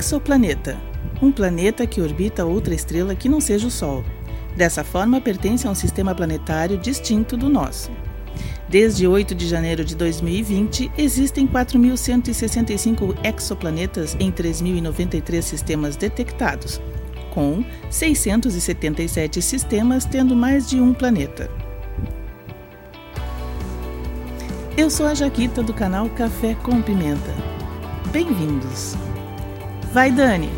Exoplaneta um planeta que orbita outra estrela que não seja o Sol. Dessa forma, pertence a um sistema planetário distinto do nosso. Desde 8 de janeiro de 2020, existem 4.165 exoplanetas em 3.093 sistemas detectados, com 677 sistemas tendo mais de um planeta. Eu sou a Jaquita do canal Café com Pimenta. Bem-vindos! Vai, Dani!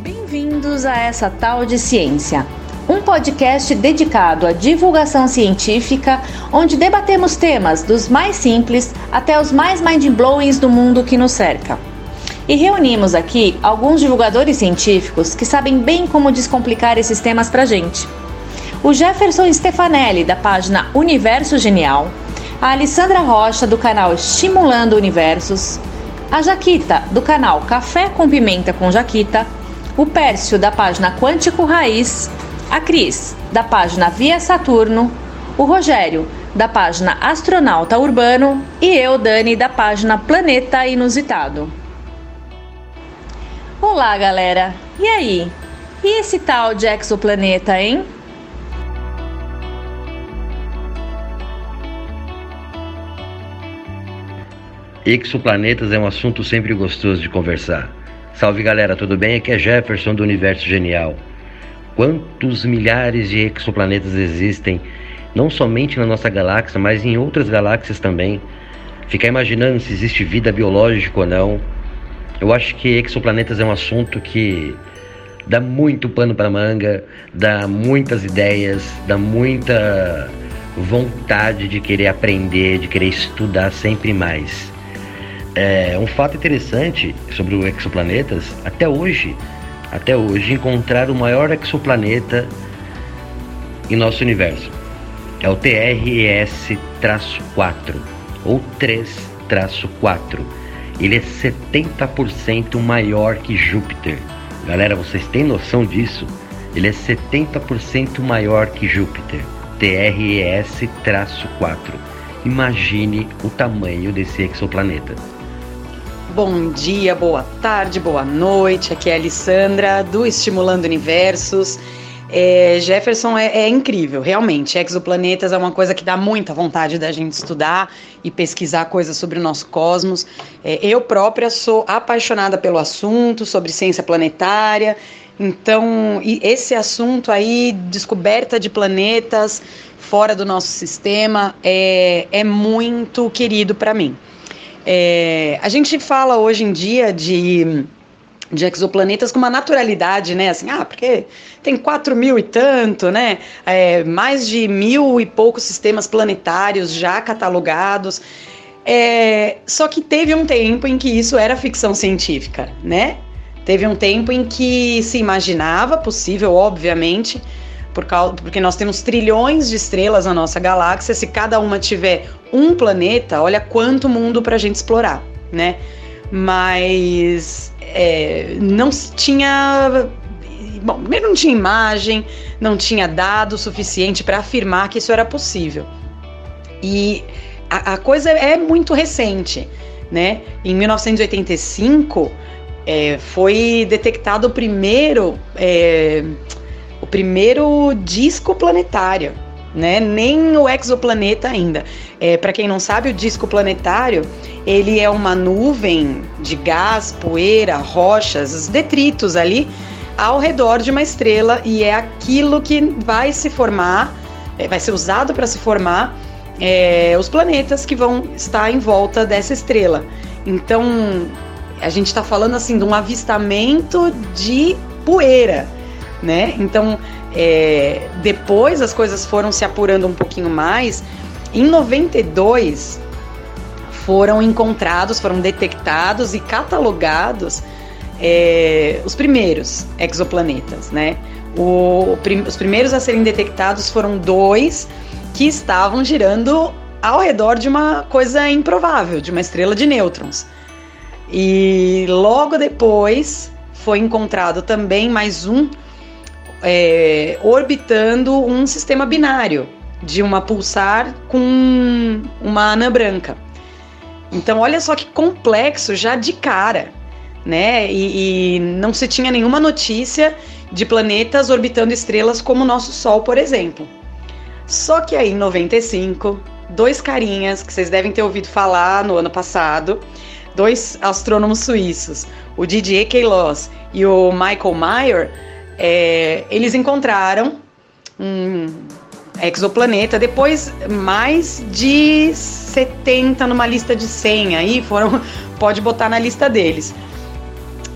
Bem-vindos a essa tal de ciência um podcast dedicado à divulgação científica, onde debatemos temas dos mais simples até os mais mind-blowings do mundo que nos cerca. E reunimos aqui alguns divulgadores científicos que sabem bem como descomplicar esses temas pra gente. O Jefferson Stefanelli, da página Universo Genial, a Alessandra Rocha, do canal Estimulando Universos, a Jaquita, do canal Café com Pimenta com Jaquita, o Pércio, da página Quântico Raiz a Cris, da página Via Saturno, o Rogério, da página Astronauta Urbano e eu, Dani, da página Planeta Inusitado. Olá, galera! E aí? E esse tal de exoplaneta, hein? Exoplanetas é um assunto sempre gostoso de conversar. Salve galera, tudo bem? Aqui é Jefferson do Universo Genial. Quantos milhares de exoplanetas existem, não somente na nossa galáxia, mas em outras galáxias também. Ficar imaginando se existe vida biológica ou não. Eu acho que exoplanetas é um assunto que dá muito pano para manga, dá muitas ideias, dá muita vontade de querer aprender, de querer estudar sempre mais. É, um fato interessante sobre os exoplanetas, até hoje até hoje, encontrar o maior exoplaneta em nosso universo. É o TRS-4 ou 3-4. Ele é 70% maior que Júpiter. Galera, vocês têm noção disso? Ele é 70% maior que Júpiter. TRS-4. Imagine o tamanho desse exoplaneta. Bom dia, boa tarde, boa noite. Aqui é a Alessandra do Estimulando Universos. É, Jefferson é, é, incrível, realmente. Exoplanetas é uma coisa que dá muita vontade da gente estudar e pesquisar coisas sobre o nosso cosmos. É, eu própria sou apaixonada pelo assunto, sobre ciência planetária. Então, esse assunto aí, descoberta de planetas fora do nosso sistema, é, é muito querido para mim. É, a gente fala hoje em dia de, de exoplanetas com uma naturalidade, né? Assim, ah, porque tem 4 mil e tanto, né? É, mais de mil e poucos sistemas planetários já catalogados. É, só que teve um tempo em que isso era ficção científica, né? Teve um tempo em que se imaginava possível, obviamente, por causa, porque nós temos trilhões de estrelas na nossa galáxia. Se cada uma tiver um planeta, olha quanto mundo para a gente explorar, né? Mas é, não tinha. Bom, primeiro não tinha imagem, não tinha dado suficiente para afirmar que isso era possível. E a, a, coisa é muito recente, né? Em 1985 é, foi detectado o primeiro. É, o primeiro disco planetário, né? Nem o exoplaneta ainda. É, Para quem não sabe, o disco planetário ele é uma nuvem de gás, poeira, rochas, os detritos ali ao redor de uma estrela e é aquilo que vai se formar, é, vai ser usado para se formar é, os planetas que vão estar em volta dessa estrela. Então a gente está falando assim de um avistamento de poeira né? Então, é, depois as coisas foram se apurando um pouquinho mais. Em 92 foram encontrados, foram detectados e catalogados é, os primeiros exoplanetas, né? O, os primeiros a serem detectados foram dois que estavam girando ao redor de uma coisa improvável, de uma estrela de nêutrons. E logo depois foi encontrado também mais um é, orbitando um sistema binário de uma pulsar com uma anã branca. Então, olha só que complexo já de cara. né? E, e não se tinha nenhuma notícia de planetas orbitando estrelas como o nosso Sol, por exemplo. Só que aí em 95, dois carinhas que vocês devem ter ouvido falar no ano passado, dois astrônomos suíços, o Didier Queloz e o Michael Meyer, é, eles encontraram um exoplaneta, depois mais de 70 numa lista de 100 aí, foram, pode botar na lista deles.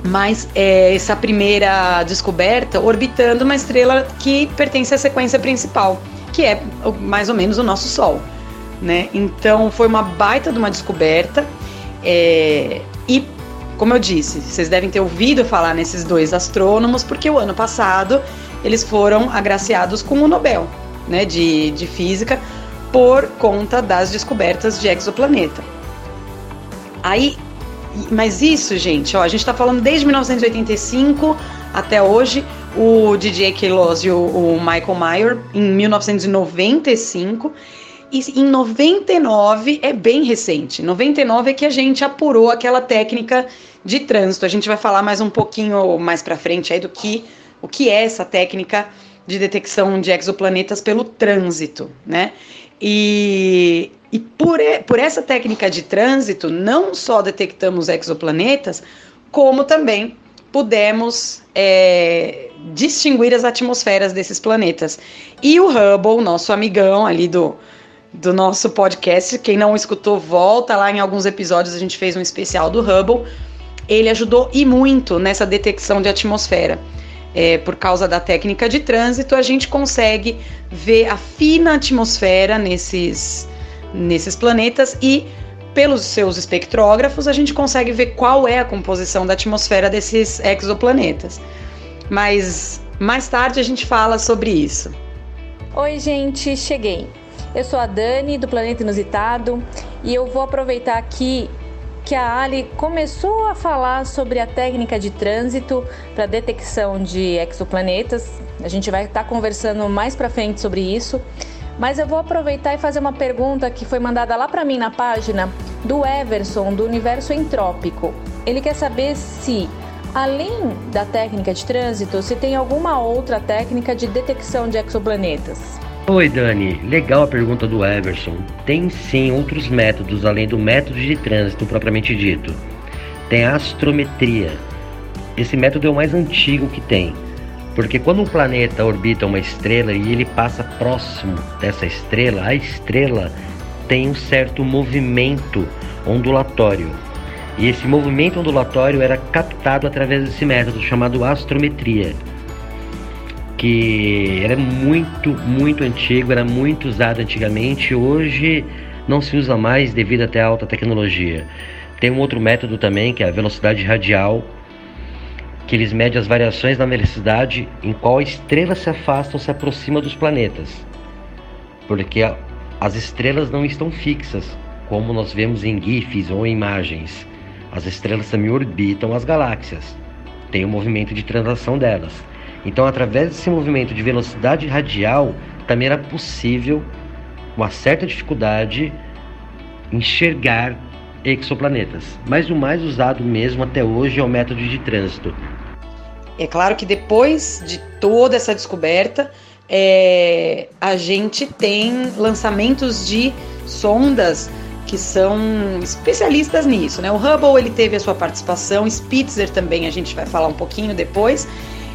Mas é, essa primeira descoberta orbitando uma estrela que pertence à sequência principal, que é mais ou menos o nosso Sol. Né? Então foi uma baita de uma descoberta. É, e como eu disse, vocês devem ter ouvido falar nesses dois astrônomos, porque o ano passado eles foram agraciados com o Nobel né, de, de Física por conta das descobertas de exoplaneta. Aí, mas isso, gente, ó, a gente está falando desde 1985 até hoje. O Didier Queloz e o, o Michael Meyer em 1995 e em 99 é bem recente. 99 é que a gente apurou aquela técnica de trânsito. A gente vai falar mais um pouquinho mais para frente aí do que o que é essa técnica de detecção de exoplanetas pelo trânsito, né? E, e por, por essa técnica de trânsito, não só detectamos exoplanetas, como também pudemos é, distinguir as atmosferas desses planetas. E o Hubble, nosso amigão ali do, do nosso podcast. Quem não escutou, volta lá em alguns episódios, a gente fez um especial do Hubble. Ele ajudou e muito nessa detecção de atmosfera. É, por causa da técnica de trânsito, a gente consegue ver a fina atmosfera nesses, nesses planetas e, pelos seus espectrógrafos, a gente consegue ver qual é a composição da atmosfera desses exoplanetas. Mas mais tarde a gente fala sobre isso. Oi, gente, cheguei. Eu sou a Dani do Planeta Inusitado e eu vou aproveitar aqui que a Ali começou a falar sobre a técnica de trânsito para detecção de exoplanetas. A gente vai estar tá conversando mais para frente sobre isso. Mas eu vou aproveitar e fazer uma pergunta que foi mandada lá para mim na página do Everson do Universo Entrópico. Ele quer saber se além da técnica de trânsito, se tem alguma outra técnica de detecção de exoplanetas. Oi, Dani. Legal a pergunta do Everson. Tem sim outros métodos além do método de trânsito propriamente dito. Tem a astrometria. Esse método é o mais antigo que tem, porque quando um planeta orbita uma estrela e ele passa próximo dessa estrela, a estrela tem um certo movimento ondulatório. E esse movimento ondulatório era captado através desse método chamado astrometria que era muito, muito antigo, era muito usado antigamente, hoje não se usa mais devido até à alta tecnologia. Tem um outro método também, que é a velocidade radial, que eles medem as variações na velocidade em qual a estrela se afasta ou se aproxima dos planetas. Porque as estrelas não estão fixas, como nós vemos em GIFs ou em imagens. As estrelas também orbitam as galáxias. Tem o um movimento de translação delas. Então, através desse movimento de velocidade radial, também era possível, com uma certa dificuldade, enxergar exoplanetas. Mas o mais usado mesmo até hoje é o método de trânsito. É claro que depois de toda essa descoberta, é, a gente tem lançamentos de sondas que são especialistas nisso, né? O Hubble ele teve a sua participação, Spitzer também a gente vai falar um pouquinho depois,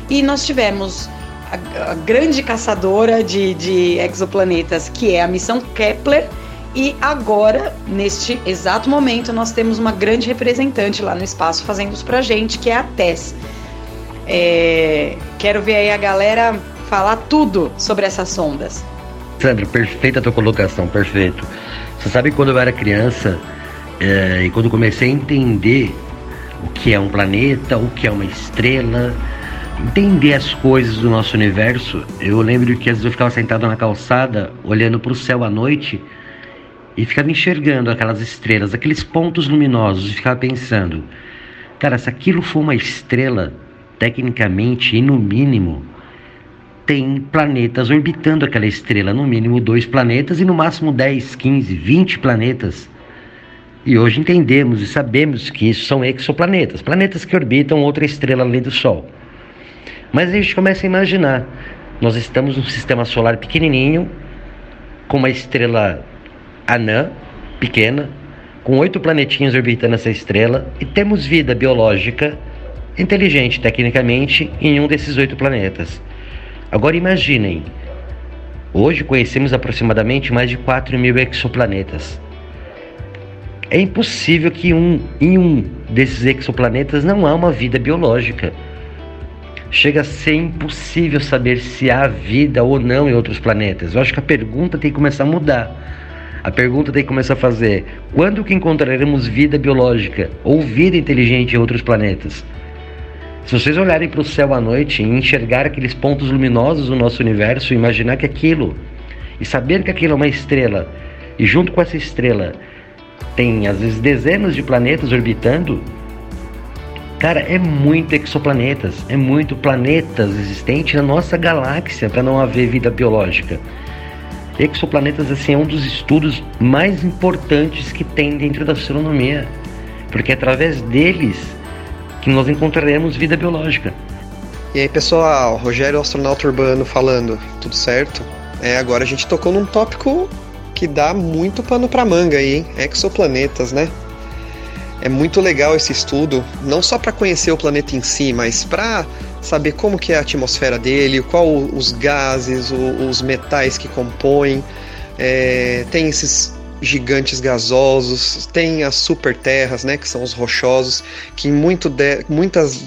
e nós tivemos a, a grande caçadora de, de exoplanetas, que é a missão Kepler, e agora, neste exato momento, nós temos uma grande representante lá no espaço fazendo isso pra gente, que é a TESS. É, quero ver aí a galera falar tudo sobre essas sondas. Sandra, perfeita a tua colocação, perfeito. Você sabe quando eu era criança é, e quando comecei a entender o que é um planeta, o que é uma estrela, entender as coisas do nosso universo, eu lembro que às vezes eu ficava sentado na calçada, olhando para o céu à noite e ficava enxergando aquelas estrelas, aqueles pontos luminosos, e ficava pensando, cara, se aquilo for uma estrela, tecnicamente e no mínimo, tem planetas orbitando aquela estrela, no mínimo dois planetas e no máximo 10, 15, 20 planetas. E hoje entendemos e sabemos que isso são exoplanetas, planetas que orbitam outra estrela além do Sol. Mas a gente começa a imaginar, nós estamos num sistema solar pequenininho, com uma estrela anã, pequena, com oito planetinhos orbitando essa estrela, e temos vida biológica inteligente, tecnicamente, em um desses oito planetas. Agora imaginem, hoje conhecemos aproximadamente mais de 4 mil exoplanetas. É impossível que um, em um desses exoplanetas não há uma vida biológica. Chega a ser impossível saber se há vida ou não em outros planetas. Eu acho que a pergunta tem que começar a mudar. A pergunta tem que começar a fazer: quando que encontraremos vida biológica ou vida inteligente em outros planetas? Se vocês olharem para o céu à noite e enxergar aqueles pontos luminosos do nosso universo, imaginar que aquilo e saber que aquilo é uma estrela, e junto com essa estrela tem às vezes dezenas de planetas orbitando, cara, é muito exoplanetas, é muito planetas existentes na nossa galáxia para não haver vida biológica. Exoplanetas assim é um dos estudos mais importantes que tem dentro da astronomia, porque é através deles que nós encontraremos vida biológica. E aí, pessoal, Rogério astronauta urbano falando, tudo certo? É, agora a gente tocou num tópico que dá muito pano para manga aí, hein? Exoplanetas, né? É muito legal esse estudo, não só para conhecer o planeta em si, mas para saber como que é a atmosfera dele, qual os gases, os metais que compõem. É, tem esses gigantes gasosos, tem as superterras, né, que são os rochosos, que muito de, muitas,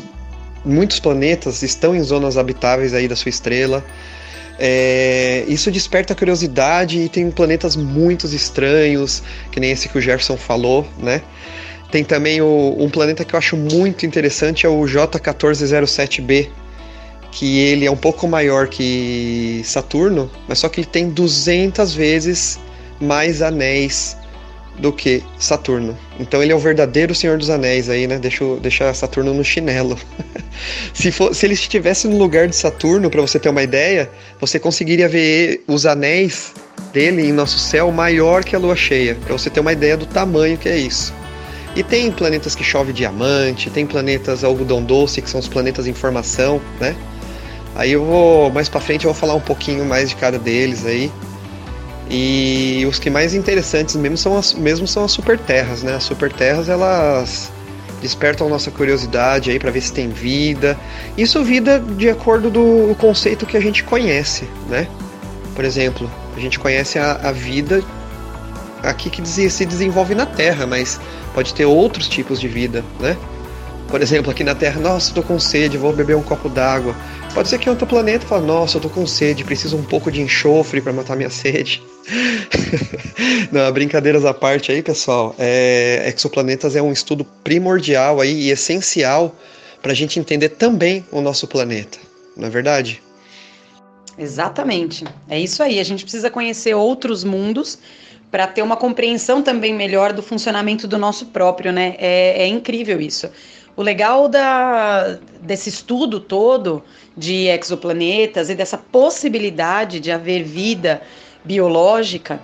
muitos planetas estão em zonas habitáveis aí da sua estrela. É, isso desperta curiosidade e tem planetas muito estranhos, que nem esse que o Jefferson falou, né? Tem também o, um planeta que eu acho muito interessante, é o J1407b, que ele é um pouco maior que Saturno, mas só que ele tem 200 vezes mais anéis do que Saturno. Então ele é o verdadeiro Senhor dos Anéis aí, né? Deixa, deixa Saturno no chinelo. se, for, se ele estivesse no lugar de Saturno, para você ter uma ideia, você conseguiria ver os anéis dele em nosso céu maior que a lua cheia, para você ter uma ideia do tamanho que é isso. E tem planetas que chove diamante, tem planetas algodão doce, que são os planetas em formação, né? Aí eu vou mais para frente eu vou falar um pouquinho mais de cada deles aí. E os que mais interessantes mesmo são as, mesmo são as superterras, né? As superterras elas despertam nossa curiosidade aí para ver se tem vida. Isso vida de acordo do conceito que a gente conhece, né? Por exemplo, a gente conhece a, a vida aqui que se desenvolve na Terra, mas pode ter outros tipos de vida, né? Por exemplo, aqui na Terra, nossa, tô com sede, vou beber um copo d'água. Pode ser que em outro planeta fale, nossa, eu tô com sede, preciso um pouco de enxofre para matar minha sede. Não, brincadeiras à parte aí, pessoal. É, exoplanetas é um estudo primordial aí e essencial para a gente entender também o nosso planeta, não é verdade? Exatamente. É isso aí. A gente precisa conhecer outros mundos para ter uma compreensão também melhor do funcionamento do nosso próprio, né? É, é incrível isso. O legal da, desse estudo todo de exoplanetas e dessa possibilidade de haver vida biológica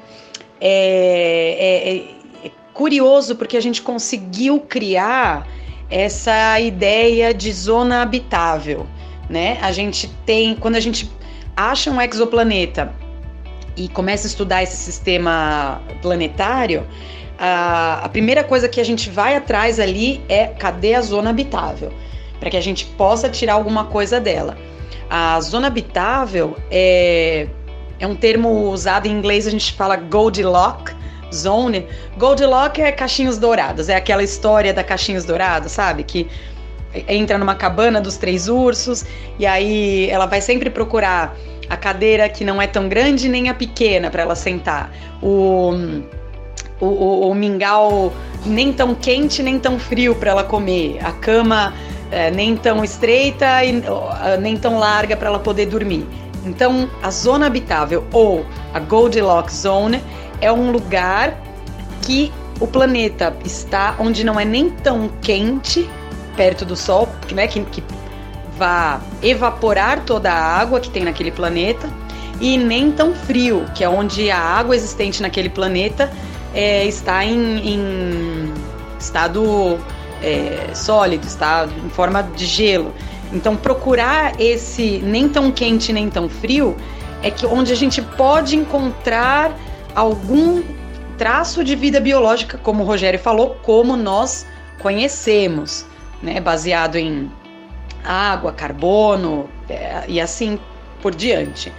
é, é, é, curioso porque a gente conseguiu criar essa ideia de zona habitável, né? A gente tem, quando a gente acha um exoplaneta e começa a estudar esse sistema planetário, a, a primeira coisa que a gente vai atrás ali é cadê a zona habitável, para que a gente possa tirar alguma coisa dela. A zona habitável é, é um termo usado em inglês, a gente fala Goldilocks Zone. Goldilocks é caixinhos dourados, é aquela história da caixinhos dourados, sabe? Que entra numa cabana dos três ursos e aí ela vai sempre procurar a cadeira que não é tão grande nem a pequena para ela sentar. O o, o, o mingau nem tão quente nem tão frio para ela comer, a cama é, nem tão estreita e nem tão larga para ela poder dormir. Então, a zona habitável ou a Goldilocks Zone é um lugar que o planeta está onde não é nem tão quente perto do Sol, né, que, que vá evaporar toda a água que tem naquele planeta, e nem tão frio, que é onde a água existente naquele planeta é, está em, em, estado é, sólido, está em forma de gelo. Então, procurar esse nem tão quente nem tão frio é que onde a gente pode encontrar algum traço de vida biológica, como o Rogério falou, como nós conhecemos, né, baseado em água, carbono é, e assim por diante.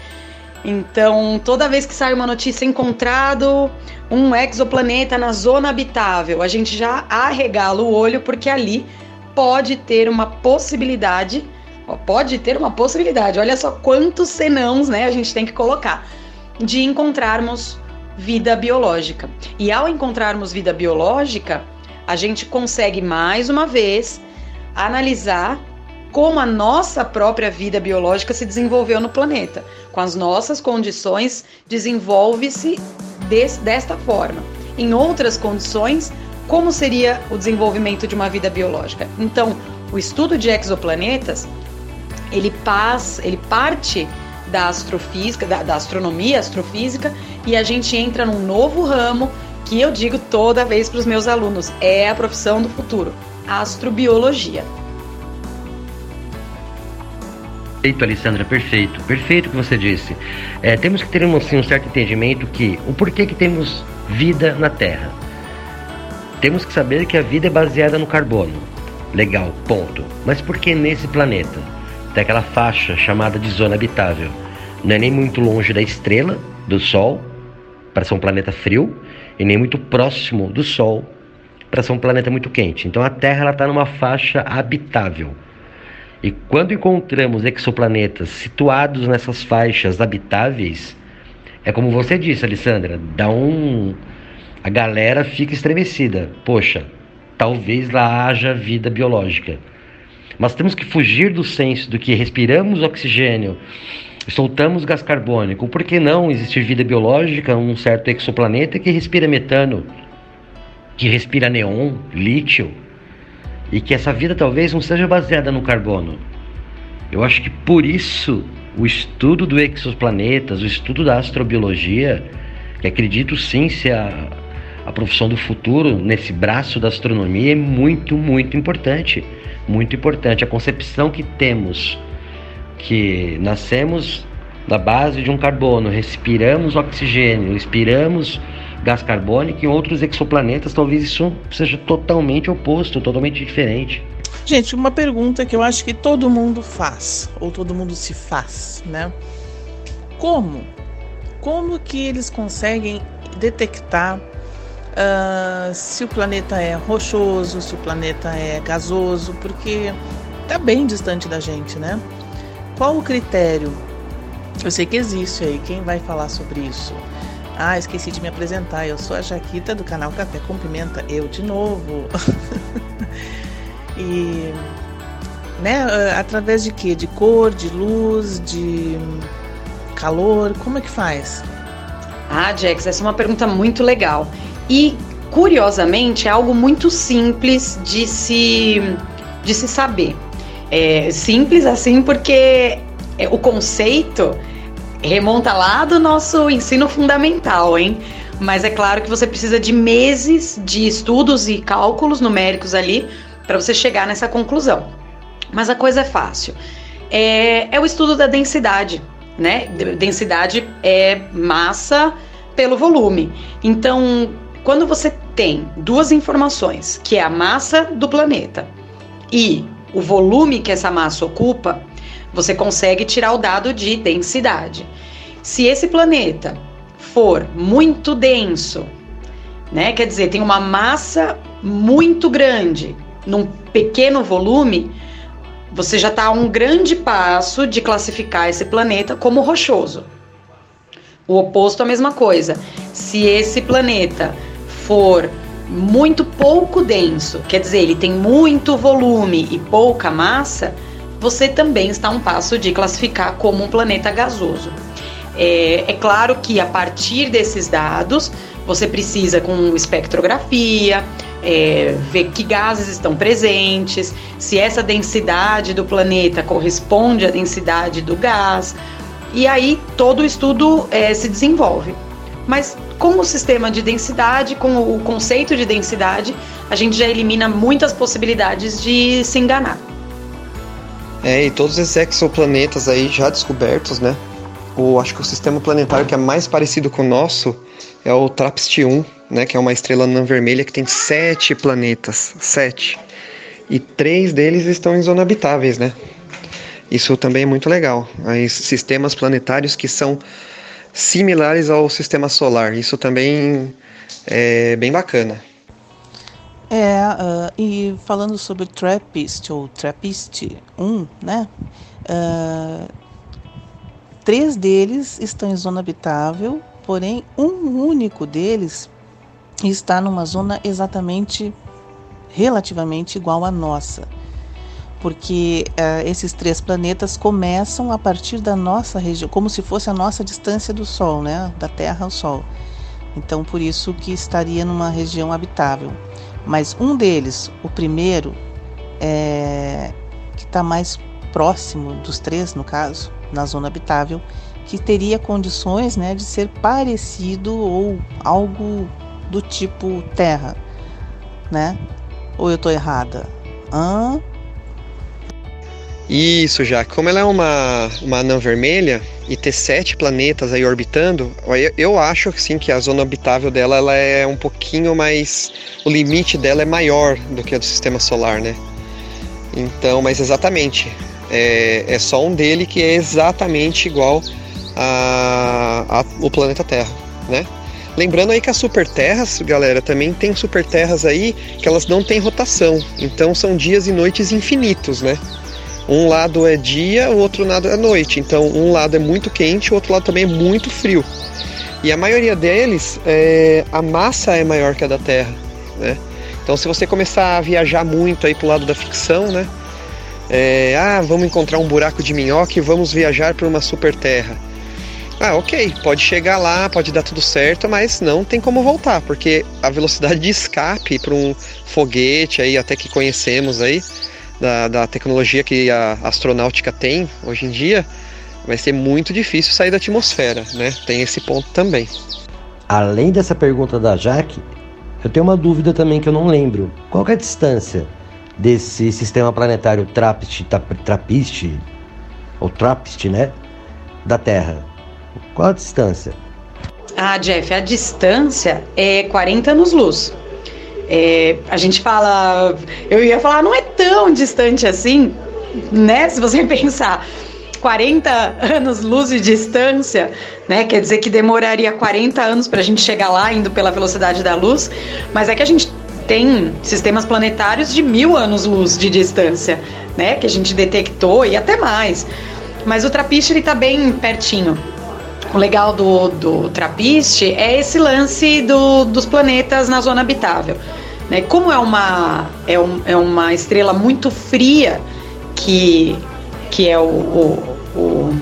Então, toda vez que sai uma notícia encontrado um exoplaneta na zona habitável, a gente já arregala o olho porque ali pode ter uma possibilidade, pode ter uma possibilidade. Olha só quantos senãos, né, a gente tem que colocar de encontrarmos vida biológica. E ao encontrarmos vida biológica, a gente consegue mais uma vez analisar como a nossa própria vida biológica se desenvolveu no planeta. Com as nossas condições, desenvolve-se desta forma. Em outras condições, como seria o desenvolvimento de uma vida biológica? Então, o estudo de exoplanetas, ele passa, ele parte da astrofísica, da, da astronomia astrofísica, e a gente entra num novo ramo que eu digo toda vez para os meus alunos, é a profissão do futuro, astrobiologia. Perfeito, Alessandra, perfeito. Perfeito o que você disse. É, temos que ter um, assim, um certo entendimento que o porquê que temos vida na Terra. Temos que saber que a vida é baseada no carbono. Legal, ponto. Mas por que nesse planeta? Tem aquela faixa chamada de zona habitável. Não é nem muito longe da estrela, do Sol, para ser um planeta frio, e nem muito próximo do Sol, para ser um planeta muito quente. Então a Terra está numa faixa habitável. E quando encontramos exoplanetas situados nessas faixas habitáveis, é como você disse, Alessandra, dá um. A galera fica estremecida. Poxa, talvez lá haja vida biológica. Mas temos que fugir do senso do que respiramos oxigênio, soltamos gás carbônico. Por que não existir vida biológica, um certo exoplaneta que respira metano, que respira neon, lítio? E que essa vida talvez não seja baseada no carbono. Eu acho que por isso o estudo do exoplanetas, o estudo da astrobiologia, que acredito sim ser a, a profissão do futuro nesse braço da astronomia, é muito, muito importante. Muito importante. A concepção que temos que nascemos da base de um carbono, respiramos oxigênio, respiramos gás carbônico, em outros exoplanetas talvez isso seja totalmente oposto, totalmente diferente. Gente, uma pergunta que eu acho que todo mundo faz, ou todo mundo se faz, né? Como? Como que eles conseguem detectar uh, se o planeta é rochoso, se o planeta é gasoso, porque está bem distante da gente, né? Qual o critério? Eu sei que existe aí, quem vai falar sobre isso? Ah, esqueci de me apresentar. Eu sou a Jaquita do canal Café com Pimenta. Eu de novo. e né, através de quê? De cor, de luz, de calor? Como é que faz? Ah, Jax, essa é uma pergunta muito legal. E curiosamente é algo muito simples de se de se saber. É simples assim porque é, o conceito remonta lá do nosso ensino fundamental, hein? Mas é claro que você precisa de meses de estudos e cálculos numéricos ali para você chegar nessa conclusão. Mas a coisa é fácil. É, é o estudo da densidade, né? Densidade é massa pelo volume. Então, quando você tem duas informações, que é a massa do planeta e o volume que essa massa ocupa, você consegue tirar o dado de densidade. Se esse planeta for muito denso, né, quer dizer, tem uma massa muito grande num pequeno volume, você já está a um grande passo de classificar esse planeta como rochoso. O oposto a mesma coisa. Se esse planeta for muito pouco denso, quer dizer, ele tem muito volume e pouca massa, você também está a um passo de classificar como um planeta gasoso. É, é, claro que a partir desses dados, você precisa com espectrografia, é, ver que gases estão presentes, se essa densidade do planeta corresponde à densidade do gás, e aí todo o estudo é, se desenvolve. mas com o sistema de densidade, com o conceito de densidade, a gente já elimina muitas possibilidades de se enganar. É, e todos esses exoplanetas aí já descobertos, né? O, acho que o sistema planetário que é mais parecido com o nosso é o TRAPPIST-1, né? Que é uma estrela anã vermelha que tem sete planetas. Sete. E três deles estão em zona habitáveis, né? Isso também é muito legal. Aí, sistemas planetários que são similares ao sistema solar. Isso também é bem bacana. É, uh, e falando sobre TRAPPIST ou TRAPPIST 1, né? Uh, três deles estão em zona habitável, porém um único deles está numa zona exatamente relativamente igual à nossa porque uh, esses três planetas começam a partir da nossa região, como se fosse a nossa distância do Sol, né? da Terra ao Sol. Então, por isso que estaria numa região habitável. Mas um deles, o primeiro, é, que está mais próximo dos três, no caso, na zona habitável, que teria condições né, de ser parecido ou algo do tipo Terra, né? Ou eu estou errada? Hã? Isso, já. Como ela é uma, uma anã vermelha e ter sete planetas aí orbitando, eu acho sim que a zona habitável dela ela é um pouquinho mais. O limite dela é maior do que a do sistema solar, né? Então, mas exatamente. É, é só um dele que é exatamente igual a, a, o planeta Terra, né? Lembrando aí que as superterras, galera, também tem superterras aí que elas não têm rotação. Então são dias e noites infinitos, né? Um lado é dia, o outro lado é noite. Então, um lado é muito quente, o outro lado também é muito frio. E a maioria deles, é, a massa é maior que a da Terra, né? Então, se você começar a viajar muito aí pro lado da ficção, né? É, ah, vamos encontrar um buraco de minhoca e vamos viajar para uma super terra. Ah, ok, pode chegar lá, pode dar tudo certo, mas não tem como voltar, porque a velocidade de escape para um foguete aí, até que conhecemos aí, da, da tecnologia que a astronáutica tem hoje em dia, vai ser muito difícil sair da atmosfera, né? Tem esse ponto também. Além dessa pergunta da Jaque, eu tenho uma dúvida também que eu não lembro. Qual é a distância desse sistema planetário Trappist, Trappist ou Trappist, né, da Terra? Qual a distância? Ah, Jeff, a distância é 40 anos-luz. É, a gente fala, eu ia falar, não é tão distante assim, né? Se você pensar 40 anos luz de distância, né? Quer dizer que demoraria 40 anos para a gente chegar lá indo pela velocidade da luz, mas é que a gente tem sistemas planetários de mil anos luz de distância, né? Que a gente detectou e até mais. Mas o Trappist ele tá bem pertinho. O legal do, do Trappist é esse lance do, dos planetas na zona habitável. Né? Como é uma, é, um, é uma estrela muito fria, que, que é o, o, o,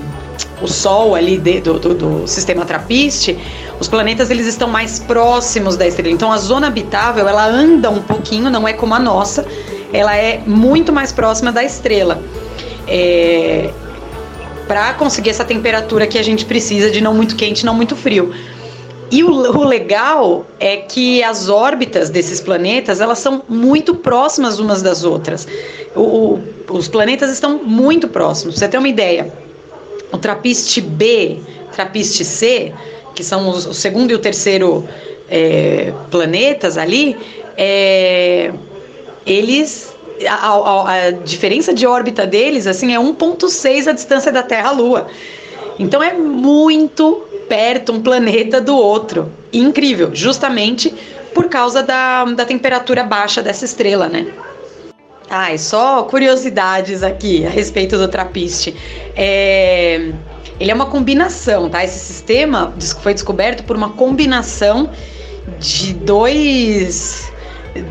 o Sol ali de, do, do, do, sistema Trappist, os planetas eles estão mais próximos da estrela. Então a zona habitável ela anda um pouquinho, não é como a nossa, ela é muito mais próxima da estrela. É, para conseguir essa temperatura que a gente precisa de não muito quente, não muito frio. E o, o, legal é que as órbitas desses planetas elas são muito próximas umas das outras. O, os planetas estão muito próximos. Você ter uma ideia, o Trappist B, Trappist C, que são os, o segundo e o terceiro é, planetas ali, é, eles a, a, a, diferença de órbita deles assim é 1.6 a distância da Terra-Lua. Então é muito perto um planeta do outro. Incrível, justamente por causa da, da temperatura baixa dessa estrela, né? Ah, e só curiosidades aqui a respeito do Trappist. É, ele é uma combinação, tá? Esse sistema foi descoberto por uma combinação de dois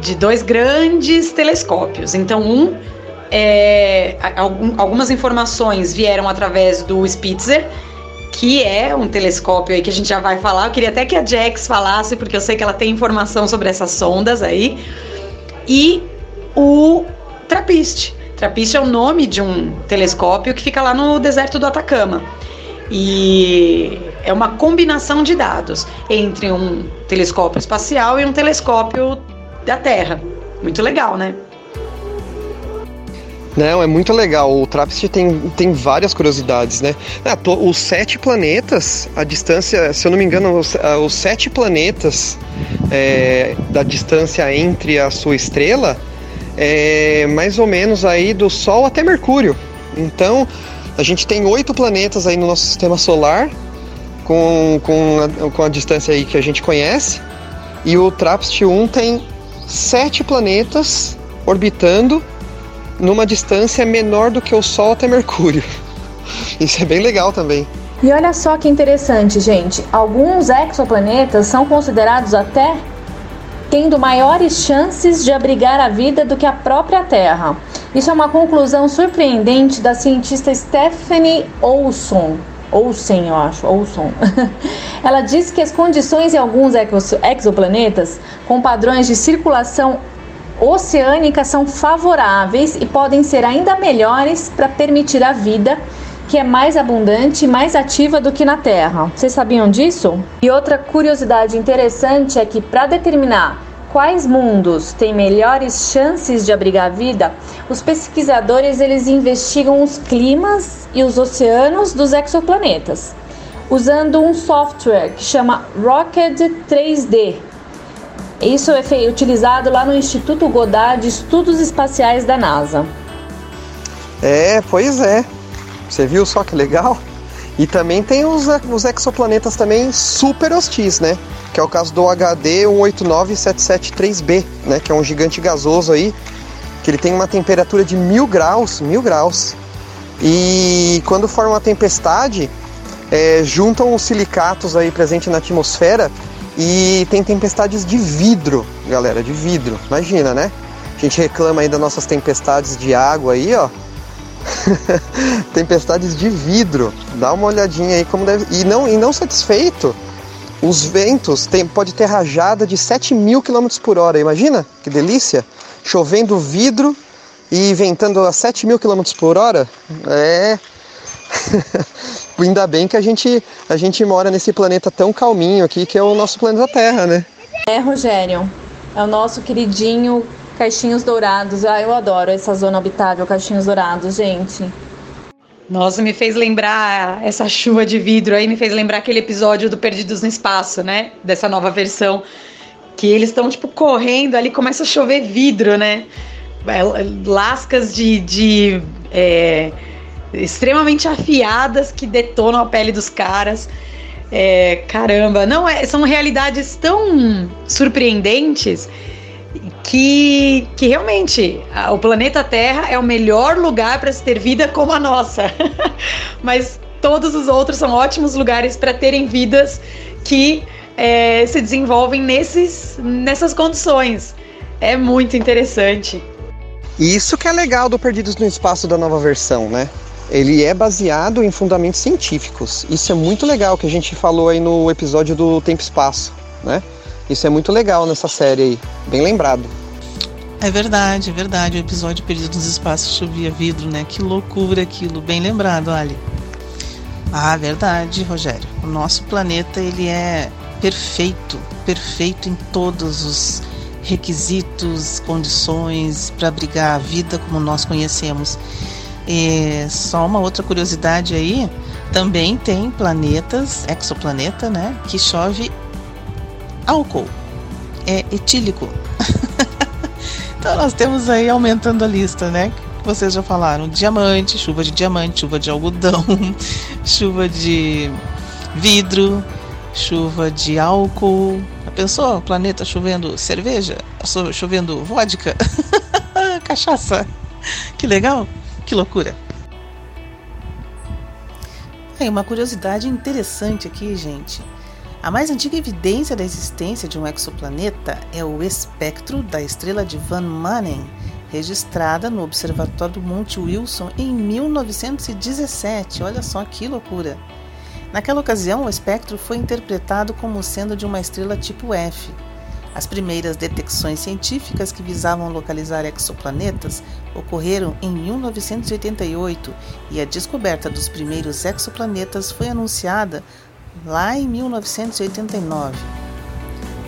de dois grandes telescópios. Então, um é, algumas informações vieram através do Spitzer, que é um telescópio aí que a gente já vai falar. Eu queria até que a Jax falasse, porque eu sei que ela tem informação sobre essas sondas aí. E o TRAPPIST. TRAPPIST é o nome de um telescópio que fica lá no deserto do Atacama. E é uma combinação de dados entre um telescópio espacial e um telescópio da Terra. Muito legal, né? Não, é muito legal. O TRAPPIST tem, tem várias curiosidades, né? Ah, os sete planetas, a distância, se eu não me engano, os, ah, os sete planetas é, da distância entre a sua estrela é mais ou menos aí do Sol até Mercúrio. Então, a gente tem oito planetas aí no nosso sistema solar, com, com, a, com a distância aí que a gente conhece, e o TRAPPIST-1 tem sete planetas orbitando numa distância menor do que o Sol até Mercúrio. Isso é bem legal também. E olha só que interessante, gente. Alguns exoplanetas são considerados até tendo maiores chances de abrigar a vida do que a própria Terra. Isso é uma conclusão surpreendente da cientista Stephanie Olson. Olsen, eu acho, Olson. Ela diz que as condições em alguns exoplanetas com padrões de circulação oceânica são favoráveis e podem ser ainda melhores para permitir a vida que é mais abundante e mais ativa do que na Terra. Vocês sabiam disso? E outra curiosidade interessante é que para determinar quais mundos têm melhores chances de abrigar vida, os pesquisadores eles investigam os climas e os oceanos dos exoplanetas, usando um software que chama Rocket 3D, isso é utilizado lá no Instituto Goddard de Estudos Espaciais da NASA. É, pois é. Você viu só que legal? E também tem os, os exoplanetas também super hostis, né? Que é o caso do HD 189773b, né? Que é um gigante gasoso aí, que ele tem uma temperatura de mil graus, mil graus. E quando forma uma tempestade, é, juntam os silicatos aí presentes na atmosfera e tem tempestades de vidro, galera, de vidro. Imagina, né? A gente reclama aí das nossas tempestades de água aí, ó. tempestades de vidro. Dá uma olhadinha aí como deve. E não, e não satisfeito, os ventos tem, pode ter rajada de 7 mil km por hora. Imagina que delícia! Chovendo vidro e ventando a 7 mil km por hora. É. Ainda bem que a gente, a gente mora nesse planeta tão calminho aqui, que é o nosso planeta Terra, né? É, Rogério. É o nosso queridinho Caixinhos Dourados. Ah, eu adoro essa zona habitável, Caixinhos Dourados, gente. Nossa, me fez lembrar essa chuva de vidro aí, me fez lembrar aquele episódio do Perdidos no Espaço, né? Dessa nova versão. Que eles estão, tipo, correndo ali, começa a chover vidro, né? É, lascas de. de é extremamente afiadas que detonam a pele dos caras. É, caramba, não é, são realidades tão surpreendentes que, que realmente o planeta Terra é o melhor lugar para se ter vida como a nossa. Mas todos os outros são ótimos lugares para terem vidas que é, se desenvolvem nesses, nessas condições. É muito interessante. Isso que é legal do Perdidos no Espaço da nova versão, né? ele é baseado em fundamentos científicos. Isso é muito legal que a gente falou aí no episódio do Tempo e Espaço, né? Isso é muito legal nessa série aí, bem lembrado. É verdade, é verdade. O episódio Perdido nos Espaços chovia vidro, né? Que loucura aquilo, bem lembrado, Ali. Ah, verdade, Rogério. O nosso planeta ele é perfeito, perfeito em todos os requisitos, condições para abrigar a vida como nós conhecemos. E só uma outra curiosidade aí, também tem planetas, exoplaneta, né, que chove álcool, é etílico. então nós temos aí aumentando a lista, né? Vocês já falaram, diamante, chuva de diamante, chuva de algodão, chuva de vidro, chuva de álcool. A pessoa, planeta chovendo cerveja, chovendo vodka, cachaça. Que legal! Que loucura! Aí, uma curiosidade interessante aqui, gente. A mais antiga evidência da existência de um exoplaneta é o espectro da estrela de Van Manen, registrada no Observatório do Monte Wilson em 1917. Olha só que loucura! Naquela ocasião, o espectro foi interpretado como sendo de uma estrela tipo F, as primeiras detecções científicas que visavam localizar exoplanetas ocorreram em 1988 e a descoberta dos primeiros exoplanetas foi anunciada lá em 1989.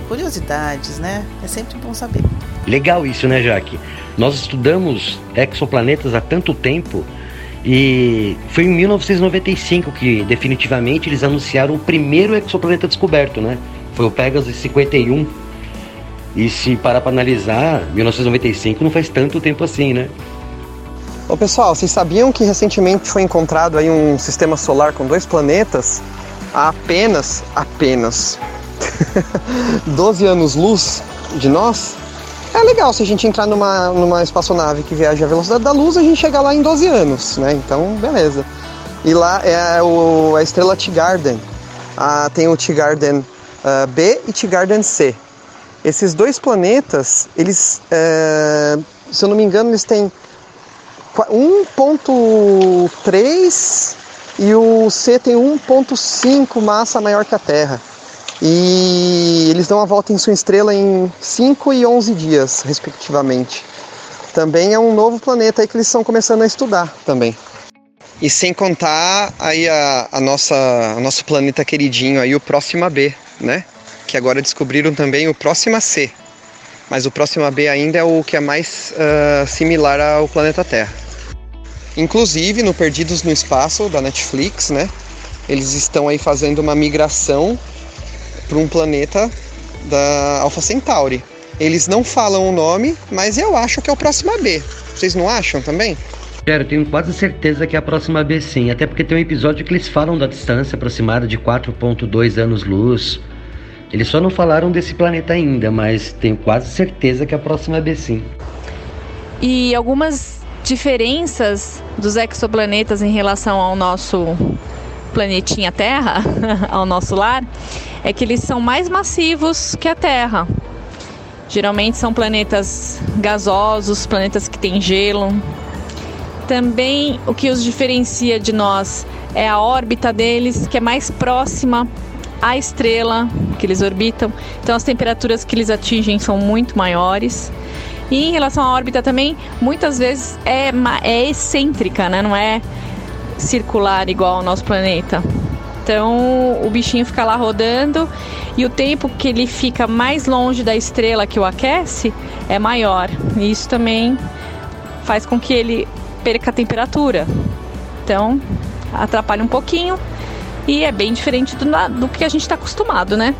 Curiosidades, né? É sempre bom saber. Legal isso, né, Jaque? Nós estudamos exoplanetas há tanto tempo e foi em 1995 que definitivamente eles anunciaram o primeiro exoplaneta descoberto, né? Foi o Pegasus 51. E se parar para analisar, 1995 não faz tanto tempo assim, né? Ô pessoal, vocês sabiam que recentemente foi encontrado aí um sistema solar com dois planetas a apenas, apenas 12 anos-luz de nós? É legal se a gente entrar numa, numa espaçonave que viaja à velocidade da luz, a gente chega lá em 12 anos, né? Então, beleza. E lá é o, a estrela T-Garden. Ah, tem o T-Garden uh, B e T-Garden C. Esses dois planetas, eles, é, se eu não me engano, eles têm 1.3 e o C tem 1.5 massa maior que a Terra. E eles dão a volta em sua estrela em 5 e 11 dias, respectivamente. Também é um novo planeta aí que eles estão começando a estudar também. E sem contar aí a, a nossa, o nosso planeta queridinho aí, o Próxima B, né? Que agora descobriram também o Próxima C. Mas o Próxima B ainda é o que é mais uh, similar ao planeta Terra. Inclusive no Perdidos no Espaço da Netflix, né? Eles estão aí fazendo uma migração para um planeta da Alpha Centauri. Eles não falam o nome, mas eu acho que é o próximo B. Vocês não acham também? Quero, eu tenho quase certeza que é a próxima B sim, até porque tem um episódio que eles falam da distância aproximada de 4.2 anos-luz. Eles só não falaram desse planeta ainda, mas tenho quase certeza que é a próxima B sim. E algumas diferenças dos exoplanetas em relação ao nosso planetinha Terra, ao nosso lar, é que eles são mais massivos que a Terra. Geralmente são planetas gasosos, planetas que têm gelo. Também o que os diferencia de nós é a órbita deles, que é mais próxima à estrela que eles orbitam. Então as temperaturas que eles atingem são muito maiores. E em relação à órbita também, muitas vezes é, é excêntrica, né? Não é circular igual ao nosso planeta. Então o bichinho fica lá rodando e o tempo que ele fica mais longe da estrela que o aquece é maior. E isso também faz com que ele perca a temperatura. Então atrapalha um pouquinho e é bem diferente do, do que a gente está acostumado, né?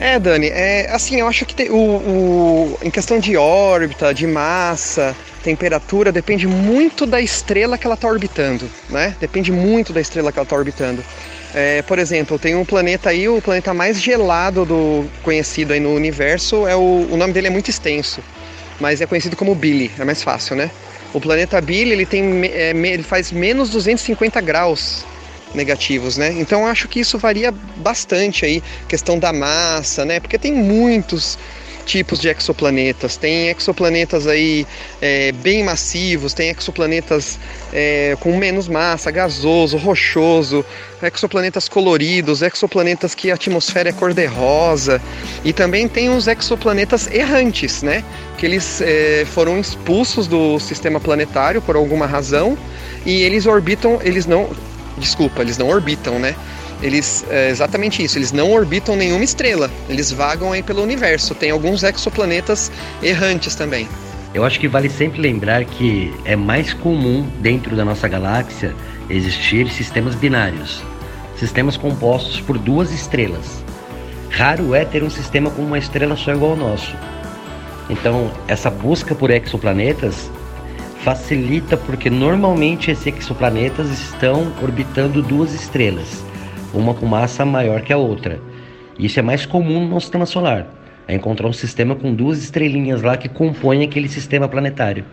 É, Dani, é, assim, eu acho que te, o, o, em questão de órbita, de massa, temperatura, depende muito da estrela que ela está orbitando, né? Depende muito da estrela que ela está orbitando. É, por exemplo, tem um planeta aí, o planeta mais gelado do conhecido aí no universo, é o, o nome dele é muito extenso, mas é conhecido como Billy, é mais fácil, né? O planeta Billy, ele, tem, é, ele faz menos 250 graus negativos, né? Então acho que isso varia bastante aí, questão da massa, né? Porque tem muitos tipos de exoplanetas. Tem exoplanetas aí é, bem massivos, tem exoplanetas é, com menos massa, gasoso, rochoso, exoplanetas coloridos, exoplanetas que a atmosfera é cor-de-rosa e também tem os exoplanetas errantes, né? Que eles é, foram expulsos do sistema planetário por alguma razão e eles orbitam, eles não Desculpa, eles não orbitam, né? Eles, é exatamente isso, eles não orbitam nenhuma estrela, eles vagam aí pelo universo. Tem alguns exoplanetas errantes também. Eu acho que vale sempre lembrar que é mais comum dentro da nossa galáxia existir sistemas binários, sistemas compostos por duas estrelas. Raro é ter um sistema com uma estrela só igual ao nosso. Então, essa busca por exoplanetas facilita porque normalmente esses exoplanetas estão orbitando duas estrelas, uma com massa maior que a outra. Isso é mais comum no nosso sistema solar, é encontrar um sistema com duas estrelinhas lá que compõem aquele sistema planetário.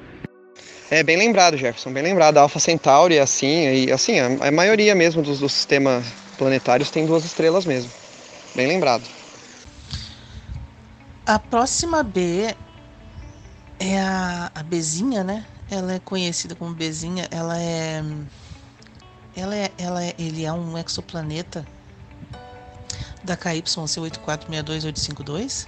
É bem lembrado, Jefferson, bem lembrado. A Alpha Centauri é assim, e assim, a, a maioria mesmo dos, dos sistemas planetários tem duas estrelas mesmo. Bem lembrado. A próxima B é a, a Bezinha, né? Ela é conhecida como Bezinha. Ela é, ela é, ela é, ele é um exoplaneta da KYC8462852.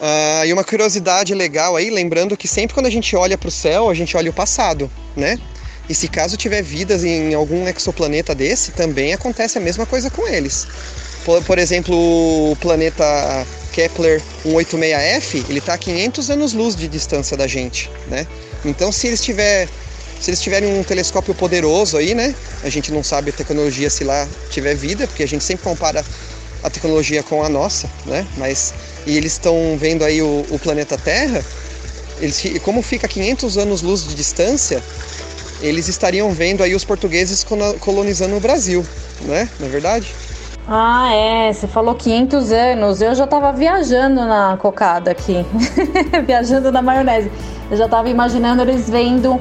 Ah, e uma curiosidade legal aí, lembrando que sempre quando a gente olha para o céu, a gente olha o passado, né? E se caso tiver vidas em algum exoplaneta desse, também acontece a mesma coisa com eles. Por, por exemplo, o planeta Kepler 186f, ele está a 500 anos-luz de distância da gente, né? Então, se eles tiver, se eles tiverem um telescópio poderoso aí, né? A gente não sabe a tecnologia se lá tiver vida, porque a gente sempre compara a tecnologia com a nossa, né? Mas e eles estão vendo aí o, o, planeta Terra, eles, como fica a 500 anos-luz de distância, eles estariam vendo aí os portugueses colonizando o Brasil, né? Na é verdade? Ah, é. Você falou 500 anos. Eu já tava viajando na cocada aqui. viajando na maionese. Eu já tava imaginando eles vendo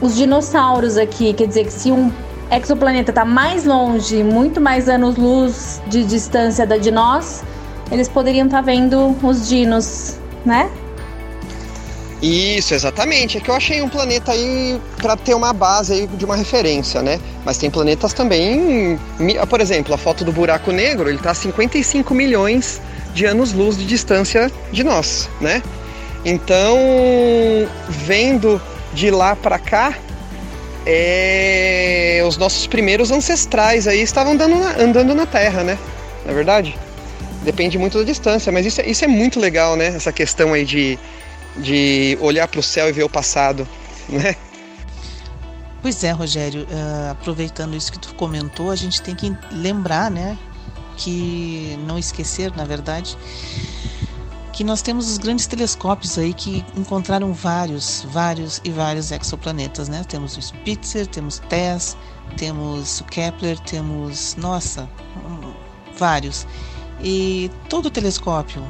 os dinossauros aqui. Quer dizer que se um exoplaneta tá mais longe, muito mais anos-luz de distância da de nós, eles poderiam estar tá vendo os dinos, né? Isso, exatamente. É que eu achei um planeta aí para ter uma base aí de uma referência, né? Mas tem planetas também. Por exemplo, a foto do buraco negro, ele está a 55 milhões de anos-luz de distância de nós, né? Então, vendo de lá para cá, é... os nossos primeiros ancestrais aí estavam andando na, andando na Terra, né? Na é verdade? Depende muito da distância, mas isso é, isso é muito legal, né? Essa questão aí de de olhar para o céu e ver o passado, né? Pois é, Rogério, uh, aproveitando isso que tu comentou, a gente tem que lembrar, né, que não esquecer, na verdade, que nós temos os grandes telescópios aí que encontraram vários, vários e vários exoplanetas, né? Temos o Spitzer, temos TESS, temos o Kepler, temos, nossa, vários. E todo telescópio,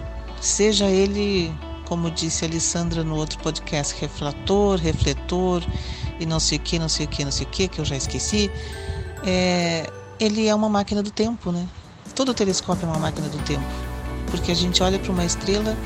seja ele como disse a Alessandra no outro podcast, refletor, refletor e não sei o que, não sei o que, não sei o que, que eu já esqueci, é, ele é uma máquina do tempo, né? Todo telescópio é uma máquina do tempo, porque a gente olha para uma estrela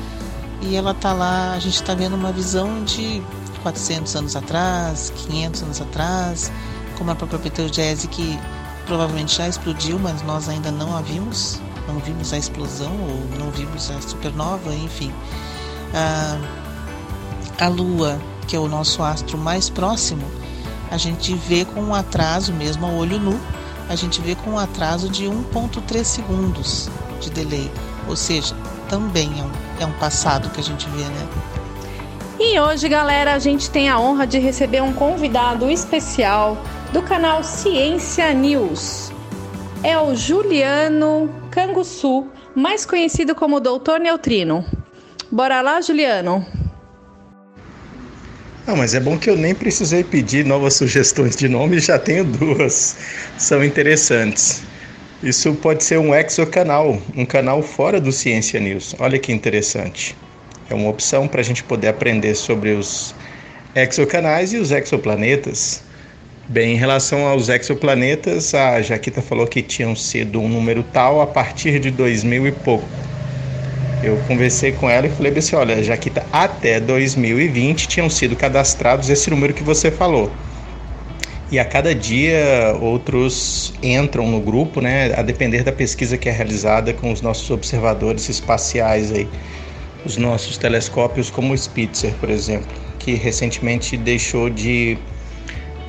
e ela está lá, a gente está vendo uma visão de 400 anos atrás, 500 anos atrás, como a própria Betelgeuse que provavelmente já explodiu, mas nós ainda não a vimos, não vimos a explosão ou não vimos a supernova, enfim a, a Lua, que é o nosso astro mais próximo, a gente vê com um atraso, mesmo a olho nu, a gente vê com um atraso de 1,3 segundos de delay. Ou seja, também é um, é um passado que a gente vê, né? E hoje, galera, a gente tem a honra de receber um convidado especial do canal Ciência News. É o Juliano Canguçu, mais conhecido como Doutor Neutrino. Bora lá, Juliano? Não, mas é bom que eu nem precisei pedir novas sugestões de nome, já tenho duas. São interessantes. Isso pode ser um exocanal, um canal fora do Ciência News. Olha que interessante. É uma opção para a gente poder aprender sobre os exocanais e os exoplanetas. Bem, em relação aos exoplanetas, a Jaquita falou que tinham sido um número tal a partir de 2000 e pouco. Eu conversei com ela e falei assim, olha, Jaquita, até 2020 tinham sido cadastrados esse número que você falou. E a cada dia outros entram no grupo, né, a depender da pesquisa que é realizada com os nossos observadores espaciais aí, os nossos telescópios como o Spitzer, por exemplo, que recentemente deixou de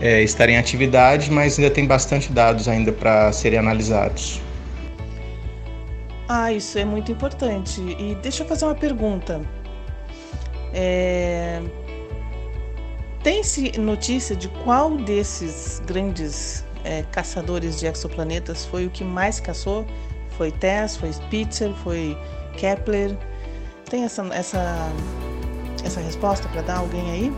é, estar em atividade, mas ainda tem bastante dados ainda para serem analisados. Ah, isso é muito importante. E deixa eu fazer uma pergunta. É... Tem-se notícia de qual desses grandes é, caçadores de exoplanetas foi o que mais caçou? Foi TESS, foi Spitzer, foi Kepler? Tem essa, essa, essa resposta para dar alguém aí?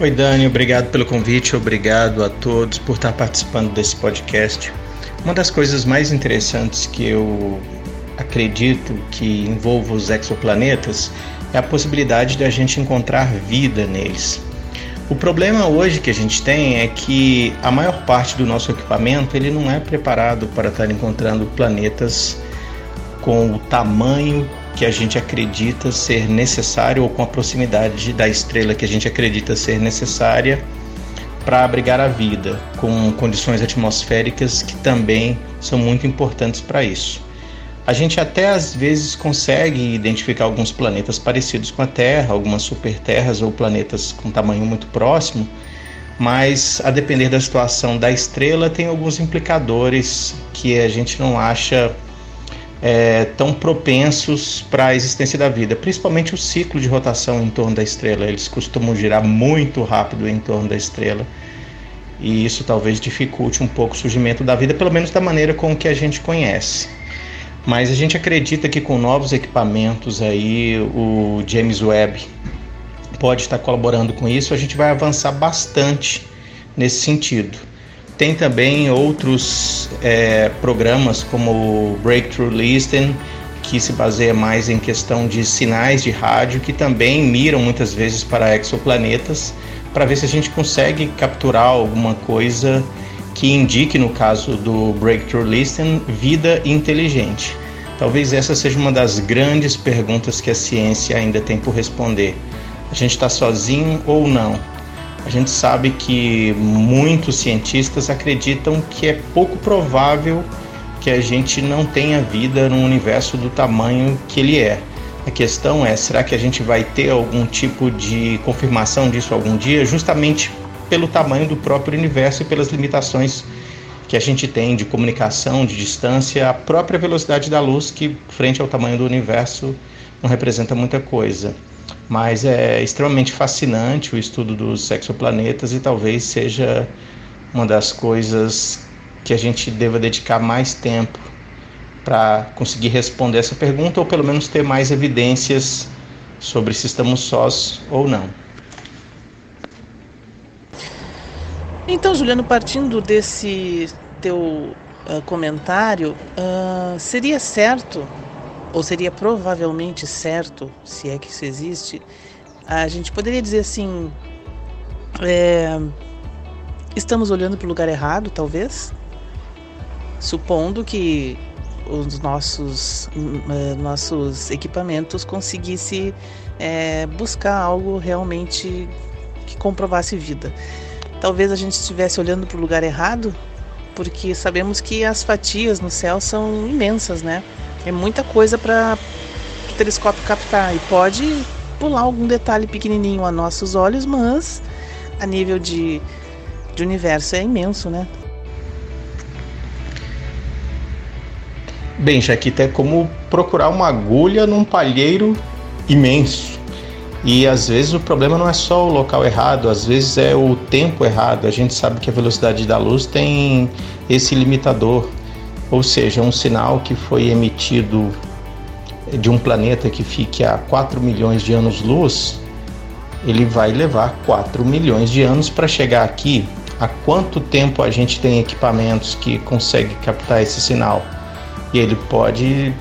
Oi, Dani, obrigado pelo convite, obrigado a todos por estar participando desse podcast. Uma das coisas mais interessantes que eu acredito que envolva os exoplanetas é a possibilidade de a gente encontrar vida neles. O problema hoje que a gente tem é que a maior parte do nosso equipamento ele não é preparado para estar encontrando planetas com o tamanho que a gente acredita ser necessário ou com a proximidade da estrela que a gente acredita ser necessária para abrigar a vida, com condições atmosféricas que também são muito importantes para isso. A gente até às vezes consegue identificar alguns planetas parecidos com a Terra, algumas superterras ou planetas com tamanho muito próximo, mas a depender da situação da estrela, tem alguns implicadores que a gente não acha é, tão propensos para a existência da vida, principalmente o ciclo de rotação em torno da estrela. Eles costumam girar muito rápido em torno da estrela e isso talvez dificulte um pouco o surgimento da vida, pelo menos da maneira com que a gente conhece. Mas a gente acredita que com novos equipamentos aí, o James Webb pode estar colaborando com isso, a gente vai avançar bastante nesse sentido. Tem também outros é, programas como o Breakthrough Listening, que se baseia mais em questão de sinais de rádio, que também miram muitas vezes para exoplanetas, para ver se a gente consegue capturar alguma coisa que indique, no caso do Breakthrough Listening, vida inteligente. Talvez essa seja uma das grandes perguntas que a ciência ainda tem por responder. A gente está sozinho ou não? A gente sabe que muitos cientistas acreditam que é pouco provável que a gente não tenha vida no universo do tamanho que ele é. A questão é: será que a gente vai ter algum tipo de confirmação disso algum dia, justamente pelo tamanho do próprio universo e pelas limitações que a gente tem de comunicação, de distância, a própria velocidade da luz, que frente ao tamanho do universo não representa muita coisa mas é extremamente fascinante o estudo dos exoplanetas e talvez seja uma das coisas que a gente deva dedicar mais tempo para conseguir responder essa pergunta ou pelo menos ter mais evidências sobre se estamos sós ou não. Então, Juliano, partindo desse teu uh, comentário, uh, seria certo ou seria provavelmente certo, se é que isso existe, a gente poderia dizer assim: é, estamos olhando para o lugar errado, talvez, supondo que os nossos, é, nossos equipamentos conseguissem é, buscar algo realmente que comprovasse vida. Talvez a gente estivesse olhando para o lugar errado, porque sabemos que as fatias no céu são imensas, né? É muita coisa para o telescópio captar e pode pular algum detalhe pequenininho a nossos olhos, mas a nível de, de universo é imenso, né? Bem, Jaquita, é como procurar uma agulha num palheiro imenso. E às vezes o problema não é só o local errado, às vezes é o tempo errado. A gente sabe que a velocidade da luz tem esse limitador ou seja, um sinal que foi emitido de um planeta que fique a 4 milhões de anos-luz, ele vai levar 4 milhões de anos para chegar aqui. Há quanto tempo a gente tem equipamentos que conseguem captar esse sinal? E ele pode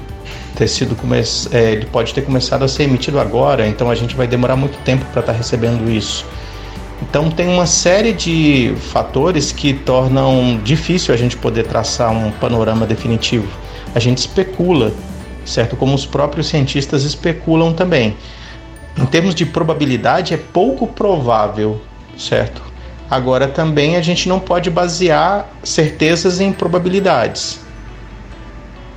ter sido. É, ele pode ter começado a ser emitido agora, então a gente vai demorar muito tempo para estar tá recebendo isso. Então tem uma série de fatores que tornam difícil a gente poder traçar um panorama definitivo. A gente especula, certo? Como os próprios cientistas especulam também. Em termos de probabilidade, é pouco provável, certo? Agora também a gente não pode basear certezas em probabilidades.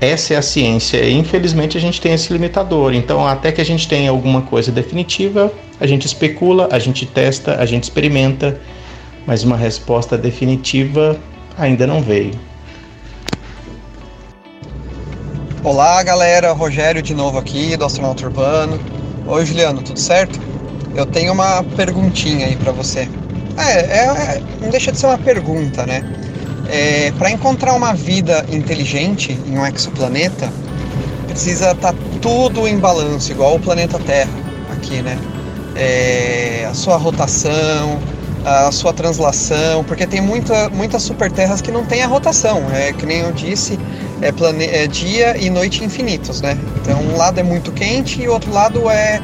Essa é a ciência. E, infelizmente a gente tem esse limitador. Então, até que a gente tenha alguma coisa definitiva, a gente especula, a gente testa, a gente experimenta, mas uma resposta definitiva ainda não veio. Olá, galera. Rogério de novo aqui do Astronauta Urbano. Oi, Juliano, tudo certo? Eu tenho uma perguntinha aí para você. É, é, é, não deixa de ser uma pergunta, né? É, para encontrar uma vida inteligente em um exoplaneta, precisa estar tá tudo em balanço, igual o planeta Terra aqui, né? É, a sua rotação, a sua translação, porque tem muita, muitas superterras que não tem a rotação. É que nem eu disse, é, plane... é dia e noite infinitos, né? Então um lado é muito quente e o outro lado é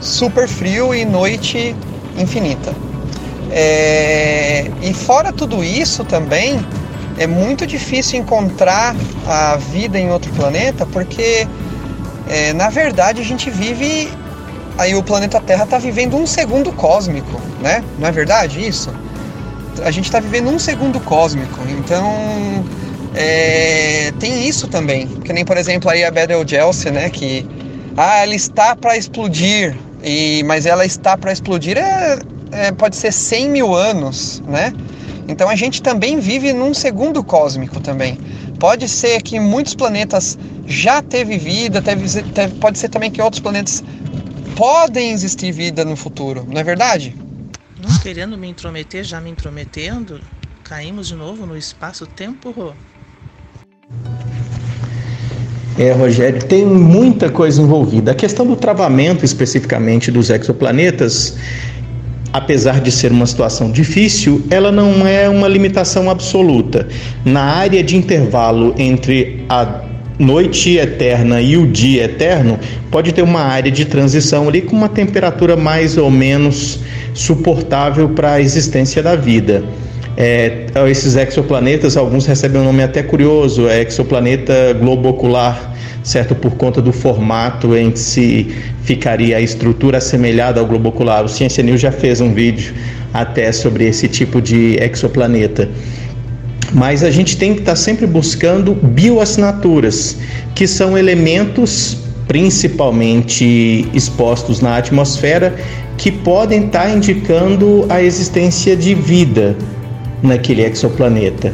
super frio e noite infinita. É... E fora tudo isso também, é muito difícil encontrar a vida em outro planeta, porque é, na verdade a gente vive. Aí o planeta Terra está vivendo um segundo cósmico, né? Não é verdade isso? A gente está vivendo um segundo cósmico, então é, tem isso também. Que nem, por exemplo, aí a Betelgeuse, né? Que ah, ela está para explodir, e, mas ela está para explodir é, é, pode ser 100 mil anos, né? Então a gente também vive num segundo cósmico também. Pode ser que muitos planetas já teve vida, teve, teve, pode ser também que outros planetas podem existir vida no futuro, não é verdade? Não querendo me intrometer, já me intrometendo, caímos de novo no espaço-tempo, Rô. É, Rogério, tem muita coisa envolvida. A questão do travamento, especificamente dos exoplanetas, apesar de ser uma situação difícil, ela não é uma limitação absoluta. Na área de intervalo entre a noite eterna e o dia eterno, pode ter uma área de transição ali com uma temperatura mais ou menos suportável para a existência da vida. É, esses exoplanetas, alguns recebem um nome até curioso, é exoplaneta globo ocular, certo? Por conta do formato em que se ficaria a estrutura assemelhada ao globo ocular. O Ciência News já fez um vídeo até sobre esse tipo de exoplaneta. Mas a gente tem que estar sempre buscando bioassinaturas, que são elementos principalmente expostos na atmosfera que podem estar indicando a existência de vida naquele exoplaneta.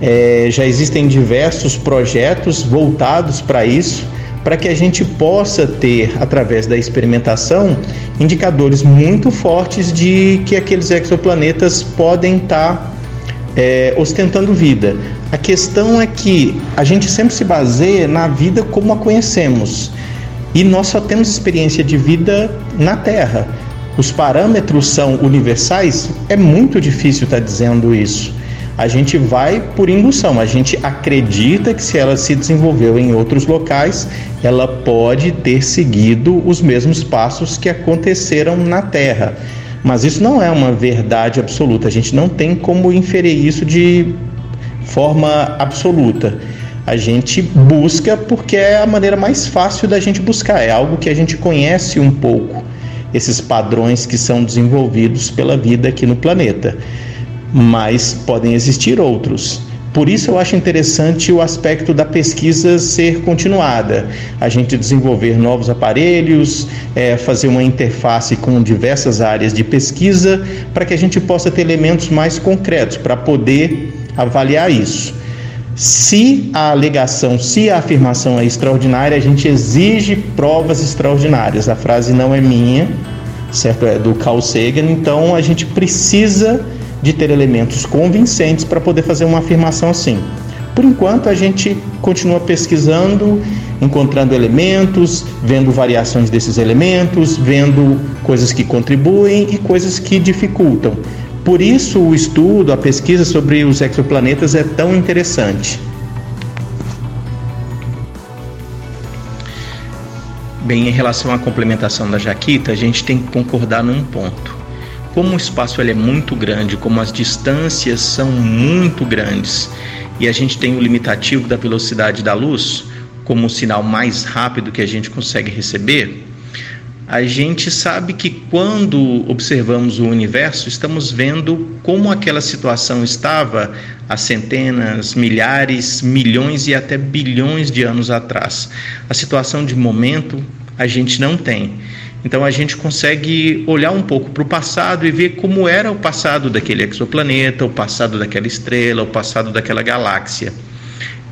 É, já existem diversos projetos voltados para isso, para que a gente possa ter, através da experimentação, indicadores muito fortes de que aqueles exoplanetas podem estar é, ostentando vida. A questão é que a gente sempre se baseia na vida como a conhecemos e nós só temos experiência de vida na Terra. Os parâmetros são universais, é muito difícil estar dizendo isso. A gente vai por indução, a gente acredita que se ela se desenvolveu em outros locais, ela pode ter seguido os mesmos passos que aconteceram na Terra. Mas isso não é uma verdade absoluta, a gente não tem como inferir isso de forma absoluta. A gente busca porque é a maneira mais fácil da gente buscar, é algo que a gente conhece um pouco esses padrões que são desenvolvidos pela vida aqui no planeta. Mas podem existir outros. Por isso eu acho interessante o aspecto da pesquisa ser continuada, a gente desenvolver novos aparelhos, é, fazer uma interface com diversas áreas de pesquisa, para que a gente possa ter elementos mais concretos para poder avaliar isso. Se a alegação, se a afirmação é extraordinária, a gente exige provas extraordinárias. A frase não é minha, certo? É do Carl Sagan. Então a gente precisa de ter elementos convincentes para poder fazer uma afirmação assim. Por enquanto, a gente continua pesquisando, encontrando elementos, vendo variações desses elementos, vendo coisas que contribuem e coisas que dificultam. Por isso, o estudo, a pesquisa sobre os exoplanetas é tão interessante. Bem, em relação à complementação da Jaquita, a gente tem que concordar num ponto. Como o espaço ele é muito grande, como as distâncias são muito grandes e a gente tem o limitativo da velocidade da luz como o sinal mais rápido que a gente consegue receber, a gente sabe que quando observamos o universo, estamos vendo como aquela situação estava há centenas, milhares, milhões e até bilhões de anos atrás. A situação de momento a gente não tem. Então a gente consegue olhar um pouco para o passado e ver como era o passado daquele exoplaneta, o passado daquela estrela, o passado daquela galáxia.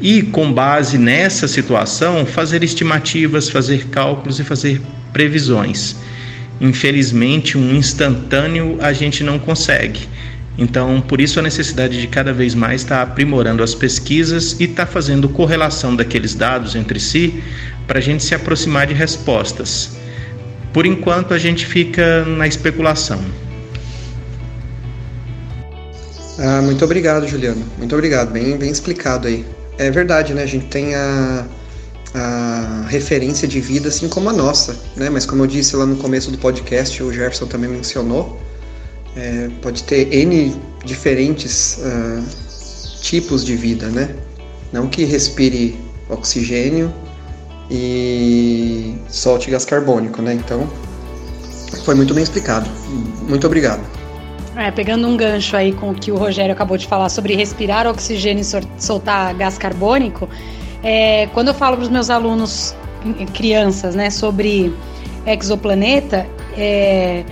E com base nessa situação, fazer estimativas, fazer cálculos e fazer previsões. Infelizmente, um instantâneo a gente não consegue. Então, por isso a necessidade de cada vez mais estar aprimorando as pesquisas e estar fazendo correlação daqueles dados entre si para a gente se aproximar de respostas. Por enquanto, a gente fica na especulação. Ah, muito obrigado, Juliano. Muito obrigado. Bem, bem explicado aí. É verdade, né? A gente tem a, a referência de vida assim como a nossa, né? Mas como eu disse lá no começo do podcast, o Jefferson também mencionou, é, pode ter N diferentes uh, tipos de vida, né? Não que respire oxigênio e solte gás carbônico, né? Então, foi muito bem explicado. Muito obrigado. É, pegando um gancho aí com o que o Rogério acabou de falar sobre respirar oxigênio e soltar gás carbônico, é, quando eu falo para os meus alunos, crianças, né, sobre exoplaneta, é,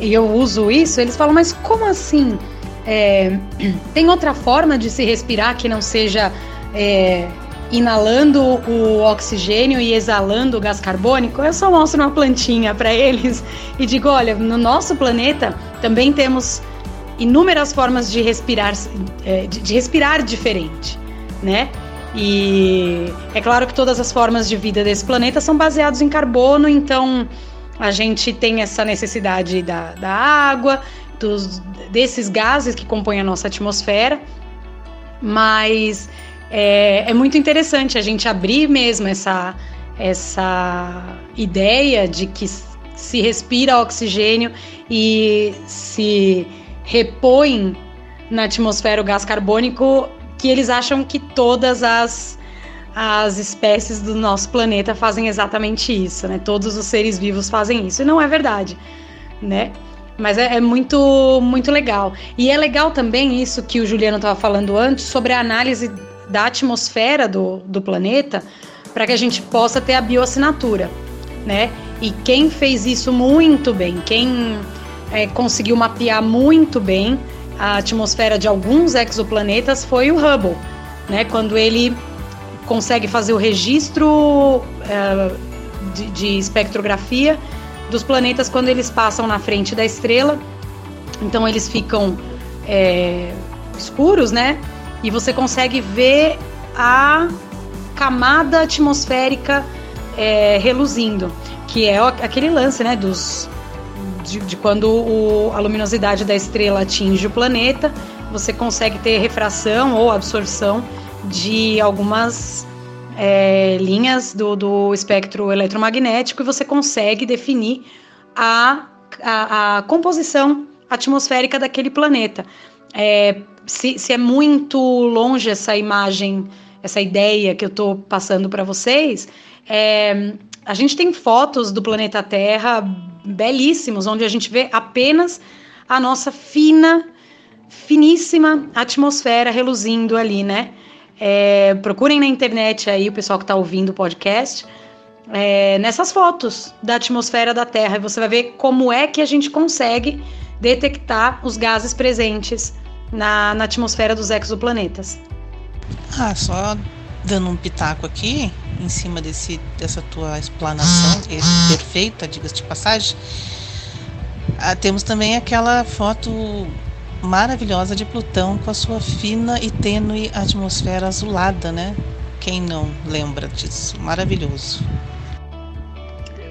e eu uso isso, eles falam, mas como assim? É, tem outra forma de se respirar que não seja é, inalando o oxigênio e exalando o gás carbônico? Eu só mostro uma plantinha para eles e digo: olha, no nosso planeta também temos inúmeras formas de respirar, é, de respirar diferente, né? E é claro que todas as formas de vida desse planeta são baseadas em carbono, então a gente tem essa necessidade da, da água, dos, desses gases que compõem a nossa atmosfera, mas é, é muito interessante a gente abrir mesmo essa, essa ideia de que se respira oxigênio e se repõe na atmosfera o gás carbônico, que eles acham que todas as, as espécies do nosso planeta fazem exatamente isso, né? Todos os seres vivos fazem isso. E não é verdade, né? Mas é, é, muito, muito legal. E é legal também isso que o Juliano estava falando antes sobre a análise da atmosfera do, do planeta para que a gente possa ter a bioassinatura, né? E quem fez isso muito bem, quem é, conseguiu mapear muito bem a atmosfera de alguns exoplanetas foi o Hubble, né? Quando ele consegue fazer o registro é, de, de espectrografia dos planetas quando eles passam na frente da estrela, então eles ficam é, escuros, né? E você consegue ver a camada atmosférica é, reluzindo, que é aquele lance, né? Dos de, de quando o, a luminosidade da estrela atinge o planeta, você consegue ter refração ou absorção de algumas é, linhas do, do espectro eletromagnético e você consegue definir a, a, a composição atmosférica daquele planeta. É, se, se, é muito longe essa imagem, essa ideia que eu estou passando para vocês, é, a gente tem fotos do planeta Terra belíssimos, onde a gente vê apenas a nossa fina, finíssima atmosfera reluzindo ali, né? É, procurem na internet aí o pessoal que está ouvindo o podcast. É, nessas fotos da atmosfera da Terra e você vai ver como é que a gente consegue detectar os gases presentes na, na atmosfera dos exoplanetas. Ah, só dando um pitaco aqui, em cima desse, dessa tua explanação perfeita, diga-se de passagem, ah, temos também aquela foto maravilhosa de Plutão com a sua fina e tênue atmosfera azulada, né? Quem não lembra disso? Maravilhoso.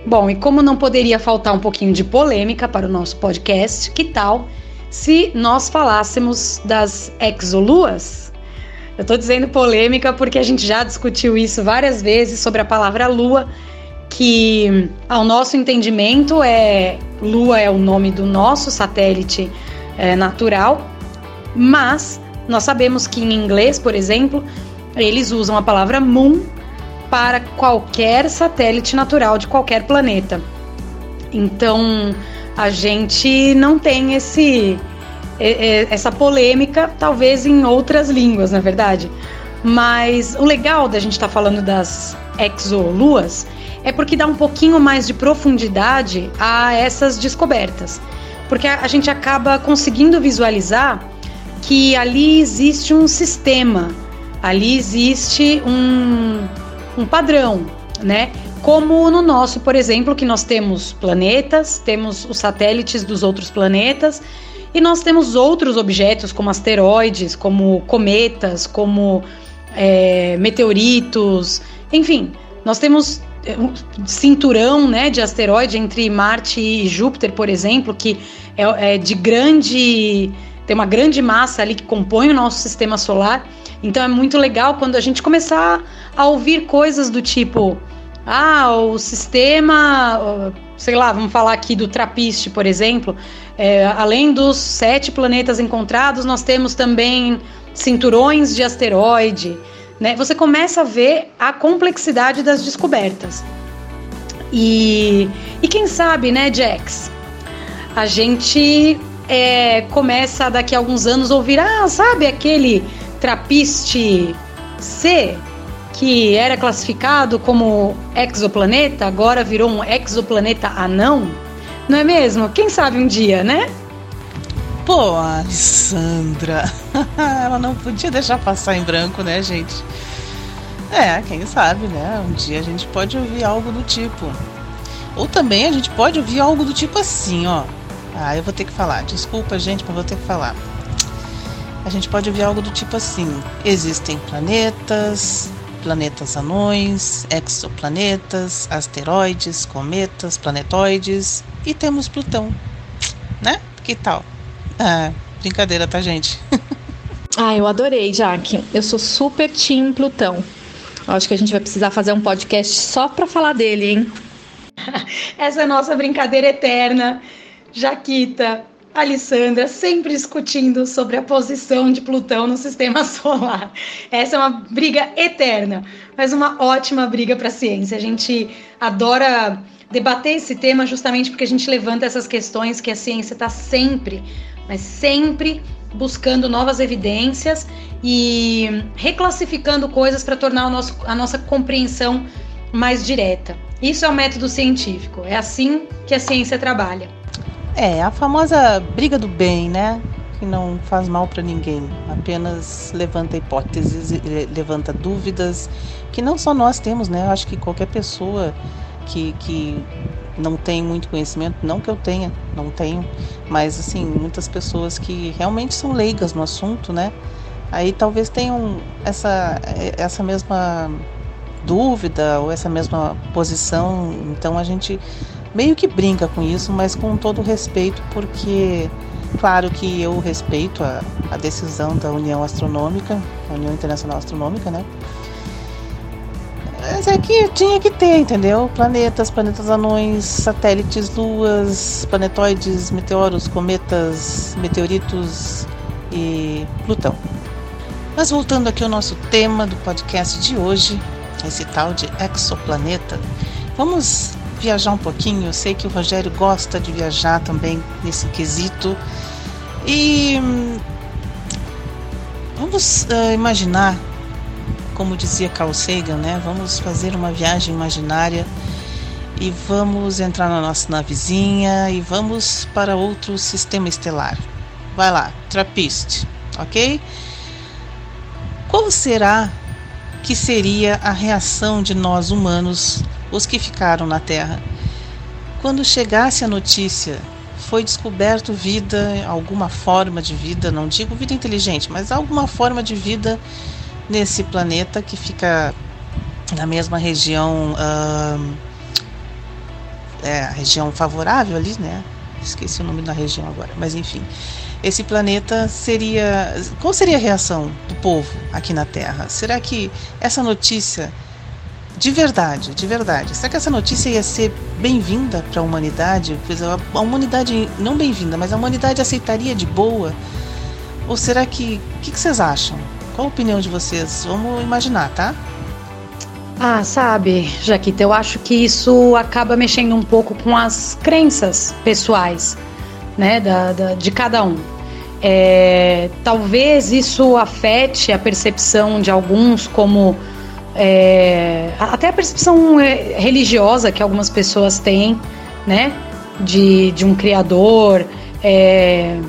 Bom, e como não poderia faltar um pouquinho de polêmica para o nosso podcast, que tal se nós falássemos das exoluas? Eu estou dizendo polêmica porque a gente já discutiu isso várias vezes sobre a palavra lua, que ao nosso entendimento é lua é o nome do nosso satélite é, natural, mas nós sabemos que em inglês, por exemplo, eles usam a palavra moon para qualquer satélite natural de qualquer planeta. Então a gente não tem esse essa polêmica, talvez em outras línguas, na verdade. Mas o legal da gente estar tá falando das exoluas é porque dá um pouquinho mais de profundidade a essas descobertas. Porque a gente acaba conseguindo visualizar que ali existe um sistema, ali existe um, um padrão, né? Como no nosso, por exemplo, que nós temos planetas, temos os satélites dos outros planetas e nós temos outros objetos, como asteroides, como cometas, como é, meteoritos, enfim, nós temos é, um cinturão né, de asteroide entre Marte e Júpiter, por exemplo, que é, é de grande. tem uma grande massa ali que compõe o nosso sistema solar. Então é muito legal quando a gente começar a ouvir coisas do tipo: ah, o sistema, sei lá, vamos falar aqui do Trapiste, por exemplo, é, além dos sete planetas encontrados, nós temos também cinturões de asteroide. Né? Você começa a ver a complexidade das descobertas. E, e quem sabe, né, Jax? A gente é, começa daqui a alguns anos ouvir, ah, sabe aquele Trapiste C, que era classificado como exoplaneta, agora virou um exoplaneta anão? Não é mesmo? Quem sabe um dia, né? Pô, Alessandra, ela não podia deixar passar em branco, né, gente? É, quem sabe, né? Um dia a gente pode ouvir algo do tipo. Ou também a gente pode ouvir algo do tipo assim, ó. Ah, eu vou ter que falar. Desculpa, gente, mas vou ter que falar. A gente pode ouvir algo do tipo assim: existem planetas, planetas anões, exoplanetas, asteroides, cometas, planetoides e temos Plutão. Né? Que tal? Ah, brincadeira, tá, gente? ah, eu adorei, Jaque. Eu sou super team Plutão. Acho que a gente vai precisar fazer um podcast só para falar dele, hein? Essa é a nossa brincadeira eterna. Jaquita, Alessandra, sempre discutindo sobre a posição de Plutão no sistema solar. Essa é uma briga eterna, mas uma ótima briga para a ciência. A gente adora debater esse tema justamente porque a gente levanta essas questões que a ciência está sempre, mas sempre buscando novas evidências e reclassificando coisas para tornar nosso, a nossa compreensão mais direta. Isso é o método científico, é assim que a ciência trabalha. É, a famosa briga do bem, né? Que não faz mal para ninguém, apenas levanta hipóteses, levanta dúvidas, que não só nós temos, né? Eu acho que qualquer pessoa que, que não tem muito conhecimento, não que eu tenha, não tenho, mas assim, muitas pessoas que realmente são leigas no assunto, né? Aí talvez tenham essa, essa mesma dúvida ou essa mesma posição, então a gente meio que brinca com isso, mas com todo respeito, porque claro que eu respeito a, a decisão da União Astronômica, a União Internacional Astronômica, né? Mas é que tinha que ter, entendeu? Planetas, planetas anões, satélites, luas, planetoides, meteoros, cometas, meteoritos e Plutão. Mas voltando aqui ao nosso tema do podcast de hoje, esse tal de exoplaneta, vamos viajar um pouquinho. Eu sei que o Rogério gosta de viajar também nesse quesito. E hum, vamos uh, imaginar, como dizia Carl Sagan, né? Vamos fazer uma viagem imaginária e vamos entrar na nossa navezinha e vamos para outro sistema estelar. Vai lá, Trappist, ok? Qual será que seria a reação de nós humanos os que ficaram na Terra. Quando chegasse a notícia, foi descoberto vida, alguma forma de vida, não digo vida inteligente, mas alguma forma de vida nesse planeta que fica na mesma região, é, a região favorável ali, né? Esqueci o nome da região agora, mas enfim. Esse planeta seria. Qual seria a reação do povo aqui na Terra? Será que essa notícia de verdade, de verdade. Será que essa notícia ia ser bem-vinda para a humanidade? A humanidade, não bem-vinda, mas a humanidade aceitaria de boa? Ou será que. O que, que vocês acham? Qual a opinião de vocês? Vamos imaginar, tá? Ah, sabe, Jaquita, eu acho que isso acaba mexendo um pouco com as crenças pessoais, né, da, da de cada um. É, talvez isso afete a percepção de alguns como é, até a percepção é, religiosa que algumas pessoas têm, né? De, de um criador é,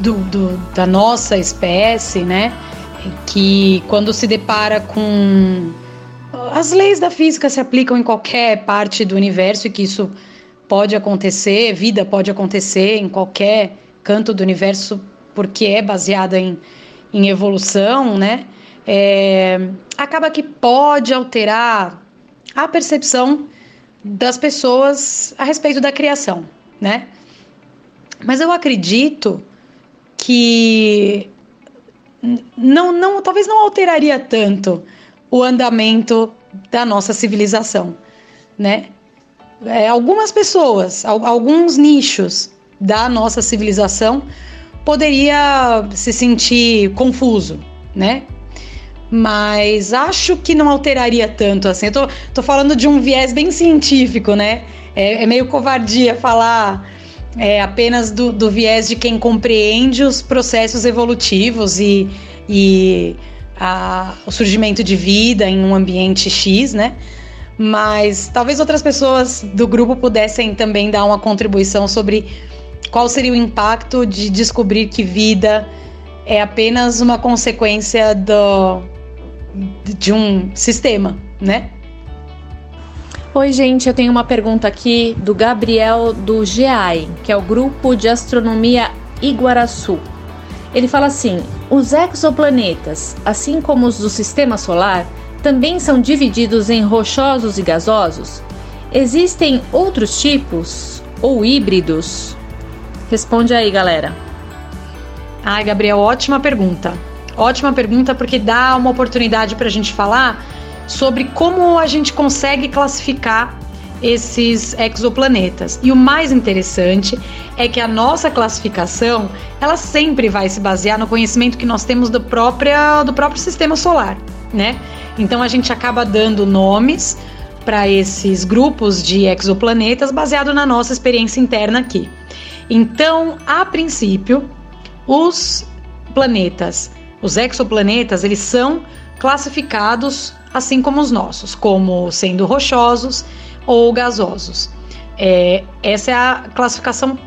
do, do, da nossa espécie, né? Que quando se depara com as leis da física se aplicam em qualquer parte do universo e que isso pode acontecer, vida pode acontecer em qualquer canto do universo porque é baseada em, em evolução, né? É, acaba que pode alterar a percepção das pessoas a respeito da criação, né? Mas eu acredito que não, não, talvez não alteraria tanto o andamento da nossa civilização, né? É, algumas pessoas, alguns nichos da nossa civilização poderia se sentir confuso, né? Mas acho que não alteraria tanto assim. Eu tô, tô falando de um viés bem científico, né? É, é meio covardia falar é apenas do, do viés de quem compreende os processos evolutivos e, e a, o surgimento de vida em um ambiente X, né? Mas talvez outras pessoas do grupo pudessem também dar uma contribuição sobre qual seria o impacto de descobrir que vida é apenas uma consequência do, de um sistema, né? Oi, gente, eu tenho uma pergunta aqui do Gabriel do GEAI, que é o Grupo de Astronomia Iguaraçu. Ele fala assim: os exoplanetas, assim como os do sistema solar, também são divididos em rochosos e gasosos? Existem outros tipos ou híbridos? Responde aí, galera. Ai, Gabriel, ótima pergunta. Ótima pergunta porque dá uma oportunidade para a gente falar sobre como a gente consegue classificar esses exoplanetas. E o mais interessante é que a nossa classificação, ela sempre vai se basear no conhecimento que nós temos do próprio, do próprio sistema solar, né? Então a gente acaba dando nomes para esses grupos de exoplanetas baseado na nossa experiência interna aqui. Então, a princípio, os planetas, os exoplanetas, eles são classificados assim como os nossos, como sendo rochosos ou gasosos. É, essa é a classificação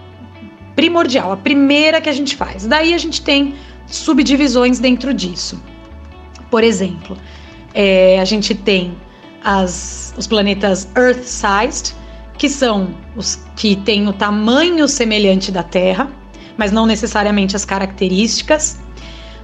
primordial, a primeira que a gente faz. Daí a gente tem subdivisões dentro disso. Por exemplo, é, a gente tem as, os planetas Earth-sized, que são os que têm o tamanho semelhante da Terra, mas não necessariamente as características.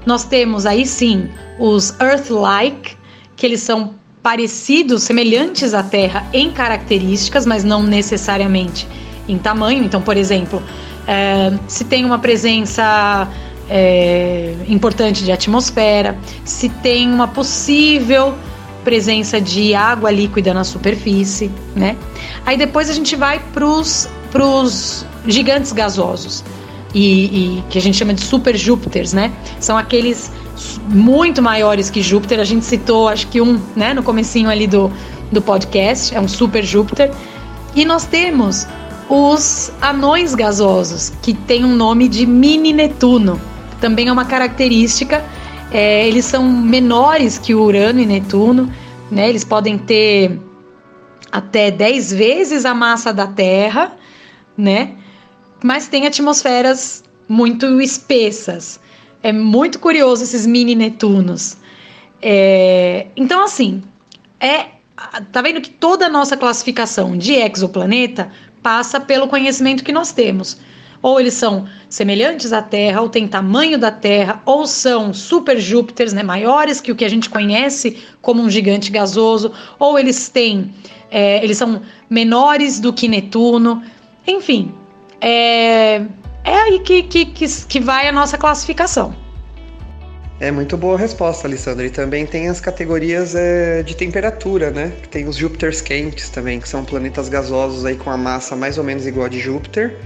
Nós temos aí sim os Earth-like, que eles são parecidos, semelhantes à Terra em características, mas não necessariamente em tamanho. Então, por exemplo, é, se tem uma presença é, importante de atmosfera, se tem uma possível presença de água líquida na superfície, né? Aí depois a gente vai para os gigantes gasosos e, e, que a gente chama de super Júpiters, né? São aqueles muito maiores que Júpiter. A gente citou, acho que um, né, no comecinho ali do, do podcast, é um super Júpiter. E nós temos os anões gasosos, que tem um nome de mini Netuno. Também é uma característica. É, eles são menores que Urano e Netuno, né? Eles podem ter até 10 vezes a massa da Terra, né? Mas tem atmosferas muito espessas. É muito curioso esses mini Netunos. É, então, assim, é tá vendo que toda a nossa classificação de exoplaneta passa pelo conhecimento que nós temos. Ou eles são semelhantes à Terra, ou têm tamanho da Terra, ou são super Júpiters, né, maiores que o que a gente conhece como um gigante gasoso, ou eles têm, é, eles são menores do que Netuno. Enfim, é, é aí que, que, que, que vai a nossa classificação. É muito boa a resposta, Alessandra. E também tem as categorias é, de temperatura, né? Tem os Júpiters quentes também, que são planetas gasosos aí com a massa mais ou menos igual a de Júpiter,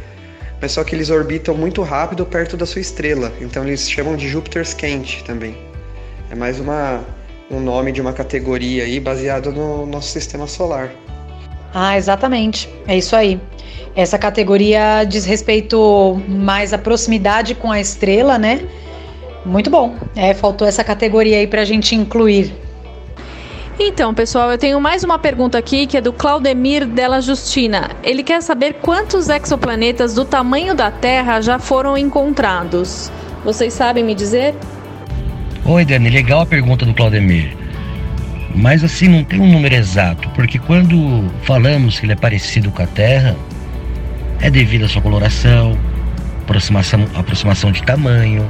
mas só que eles orbitam muito rápido perto da sua estrela. Então eles chamam de Júpiters quente também. É mais uma, um nome de uma categoria aí baseado no nosso sistema solar. Ah, exatamente. É isso aí. Essa categoria diz respeito mais à proximidade com a estrela, né? Muito bom. É, faltou essa categoria aí para a gente incluir. Então, pessoal, eu tenho mais uma pergunta aqui que é do Claudemir Della Justina. Ele quer saber quantos exoplanetas do tamanho da Terra já foram encontrados. Vocês sabem me dizer? Oi, Dani, legal a pergunta do Claudemir. Mas assim, não tem um número exato, porque quando falamos que ele é parecido com a Terra, é devido à sua coloração, aproximação, aproximação de tamanho.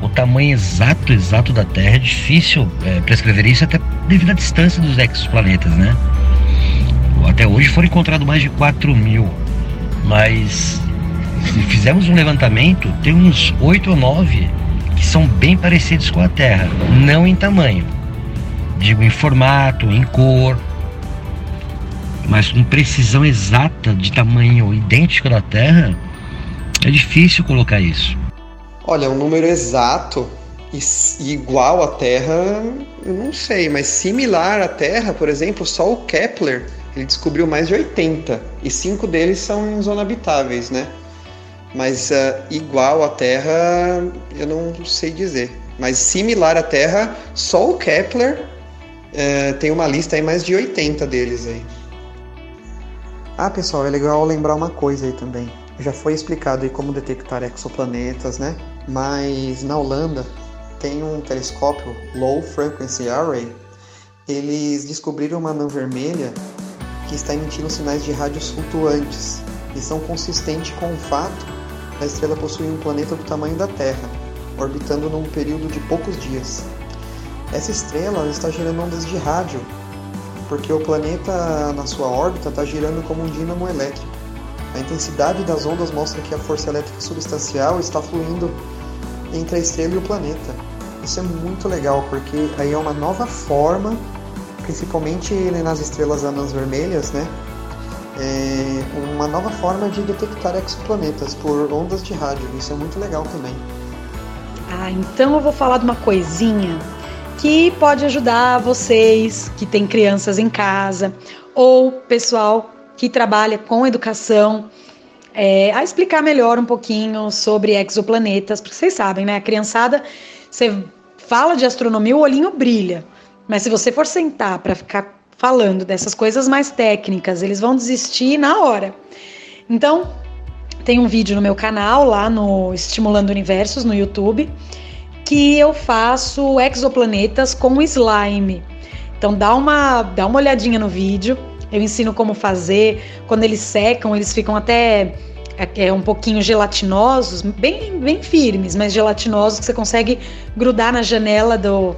O tamanho exato, exato da Terra é difícil é, prescrever isso até devido à distância dos exoplanetas, né? Até hoje foram encontrados mais de 4 mil, mas se fizermos um levantamento, tem uns 8 ou 9 que são bem parecidos com a Terra, não em tamanho, digo em formato, em cor, mas com precisão exata de tamanho idêntico da Terra, é difícil colocar isso. Olha, um número exato e igual à Terra, eu não sei, mas similar à Terra, por exemplo, só o Kepler, ele descobriu mais de 80 e cinco deles são em zona habitáveis, né? Mas uh, igual à Terra, eu não sei dizer. Mas similar à Terra, só o Kepler uh, tem uma lista aí mais de 80 deles aí. Ah, pessoal, é legal lembrar uma coisa aí também. Já foi explicado aí como detectar exoplanetas, né? Mas na Holanda tem um telescópio Low Frequency Array. Eles descobriram uma anã vermelha que está emitindo sinais de rádios flutuantes e são consistentes com o fato da estrela possuir um planeta do tamanho da Terra, orbitando num período de poucos dias. Essa estrela está gerando ondas de rádio, porque o planeta na sua órbita está girando como um dínamo elétrico. A intensidade das ondas mostra que a força elétrica substancial está fluindo entre a estrela e o planeta. Isso é muito legal, porque aí é uma nova forma, principalmente nas estrelas anãs vermelhas, né? É uma nova forma de detectar exoplanetas por ondas de rádio. Isso é muito legal também. Ah, então eu vou falar de uma coisinha que pode ajudar vocês que têm crianças em casa ou pessoal que trabalha com educação é, a explicar melhor um pouquinho sobre exoplanetas, porque vocês sabem, né? A criançada, você fala de astronomia, o olhinho brilha. Mas se você for sentar para ficar falando dessas coisas mais técnicas, eles vão desistir na hora. Então, tem um vídeo no meu canal, lá no Estimulando Universos, no YouTube, que eu faço exoplanetas com slime. Então dá uma, dá uma olhadinha no vídeo. Eu ensino como fazer. Quando eles secam, eles ficam até é, é, um pouquinho gelatinosos, bem, bem firmes, mas gelatinosos que você consegue grudar na janela do,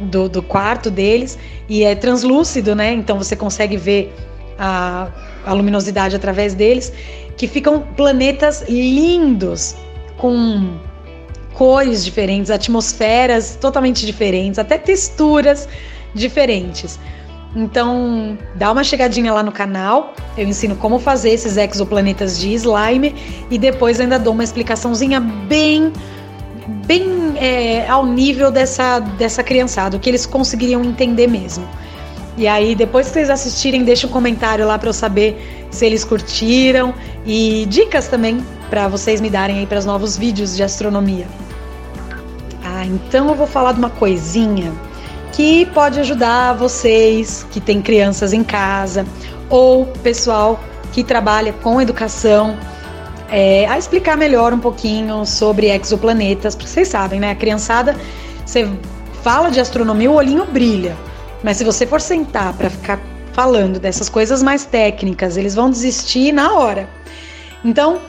do, do quarto deles e é translúcido, né? Então você consegue ver a, a luminosidade através deles, que ficam planetas lindos com cores diferentes, atmosferas totalmente diferentes, até texturas diferentes. Então, dá uma chegadinha lá no canal. Eu ensino como fazer esses exoplanetas de slime e depois ainda dou uma explicaçãozinha bem, bem é, ao nível dessa, dessa criançada, o que eles conseguiriam entender mesmo. E aí, depois que vocês assistirem, deixa um comentário lá para eu saber se eles curtiram e dicas também para vocês me darem aí para os novos vídeos de astronomia. Ah, então eu vou falar de uma coisinha que pode ajudar vocês que têm crianças em casa ou pessoal que trabalha com educação é, a explicar melhor um pouquinho sobre exoplanetas, porque vocês sabem, né? A criançada, você fala de astronomia, o olhinho brilha. Mas se você for sentar para ficar falando dessas coisas mais técnicas, eles vão desistir na hora. Então,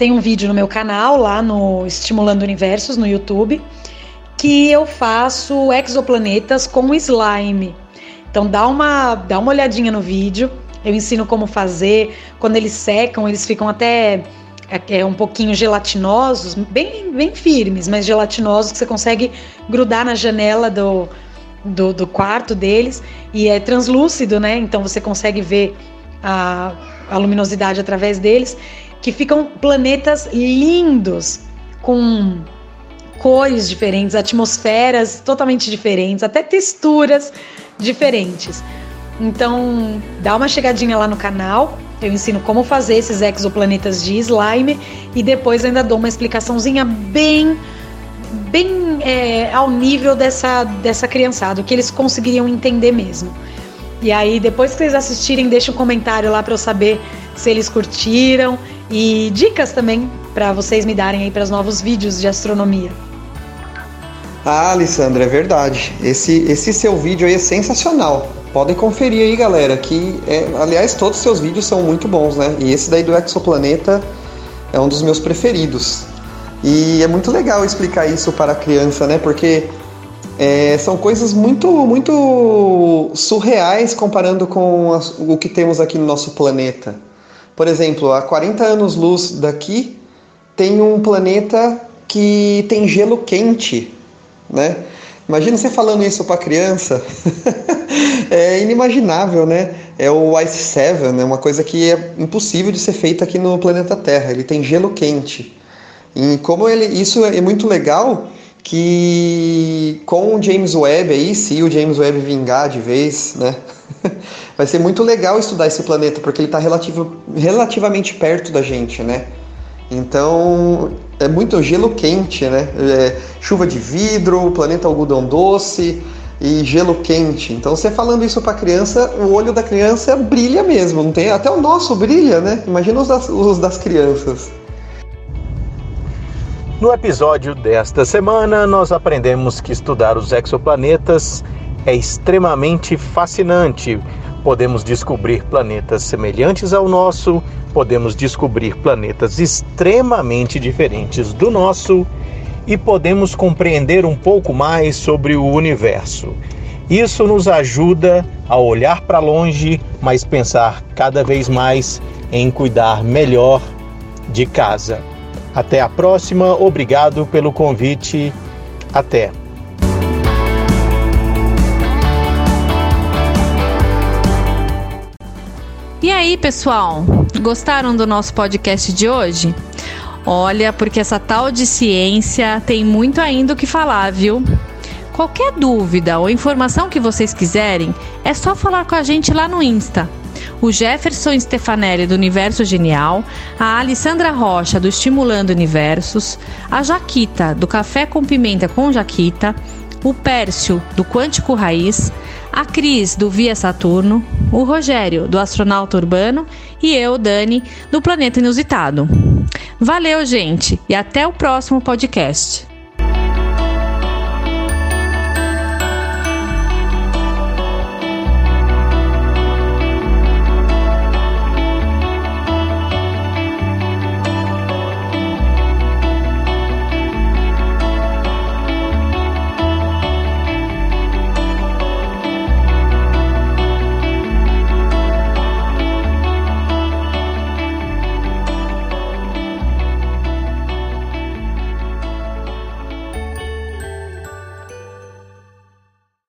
tem um vídeo no meu canal, lá no Estimulando Universos, no YouTube, que eu faço exoplanetas com slime. Então dá uma, dá uma olhadinha no vídeo. Eu ensino como fazer. Quando eles secam, eles ficam até é, é, um pouquinho gelatinosos, bem, bem firmes, mas gelatinosos que você consegue grudar na janela do, do, do quarto deles. E é translúcido, né? Então você consegue ver a, a luminosidade através deles, que ficam planetas lindos com cores diferentes, atmosferas totalmente diferentes, até texturas diferentes. Então, dá uma chegadinha lá no canal. Eu ensino como fazer esses exoplanetas de slime e depois ainda dou uma explicaçãozinha bem, bem é, ao nível dessa, dessa criançada, que eles conseguiriam entender mesmo. E aí, depois que vocês assistirem, deixa um comentário lá para eu saber se eles curtiram e dicas também para vocês me darem aí para os novos vídeos de astronomia. Ah, Alessandra, é verdade. Esse, esse seu vídeo aí é sensacional. Podem conferir aí, galera. Que é, aliás, todos os seus vídeos são muito bons, né? E esse daí do exoplaneta é um dos meus preferidos. E é muito legal explicar isso para a criança, né? Porque é, são coisas muito, muito surreais comparando com o que temos aqui no nosso planeta. Por exemplo, a 40 anos-luz daqui tem um planeta que tem gelo quente né? Imagina você falando isso para criança. é inimaginável, né? É o Ice Seven, é uma coisa que é impossível de ser feita aqui no planeta Terra. Ele tem gelo quente. E como ele, isso é muito legal que com o James Webb aí, se o James Webb vingar de vez, né? Vai ser muito legal estudar esse planeta porque ele está relativamente perto da gente, né? Então é muito gelo quente, né? É, chuva de vidro, planeta algodão doce e gelo quente. Então você falando isso para criança, o olho da criança brilha mesmo, não tem? Até o nosso brilha, né? Imagina os das, os das crianças. No episódio desta semana, nós aprendemos que estudar os exoplanetas é extremamente fascinante. Podemos descobrir planetas semelhantes ao nosso, podemos descobrir planetas extremamente diferentes do nosso e podemos compreender um pouco mais sobre o universo. Isso nos ajuda a olhar para longe, mas pensar cada vez mais em cuidar melhor de casa. Até a próxima, obrigado pelo convite. Até. E aí, pessoal? Gostaram do nosso podcast de hoje? Olha, porque essa tal de ciência tem muito ainda o que falar, viu? Qualquer dúvida ou informação que vocês quiserem, é só falar com a gente lá no Insta o Jefferson Stefanelli do Universo Genial, a Alessandra Rocha do Estimulando Universos, a Jaquita do Café com Pimenta com Jaquita, o Pércio do Quântico Raiz, a Cris do Via Saturno, o Rogério do Astronauta Urbano e eu, Dani, do Planeta Inusitado. Valeu, gente, e até o próximo podcast.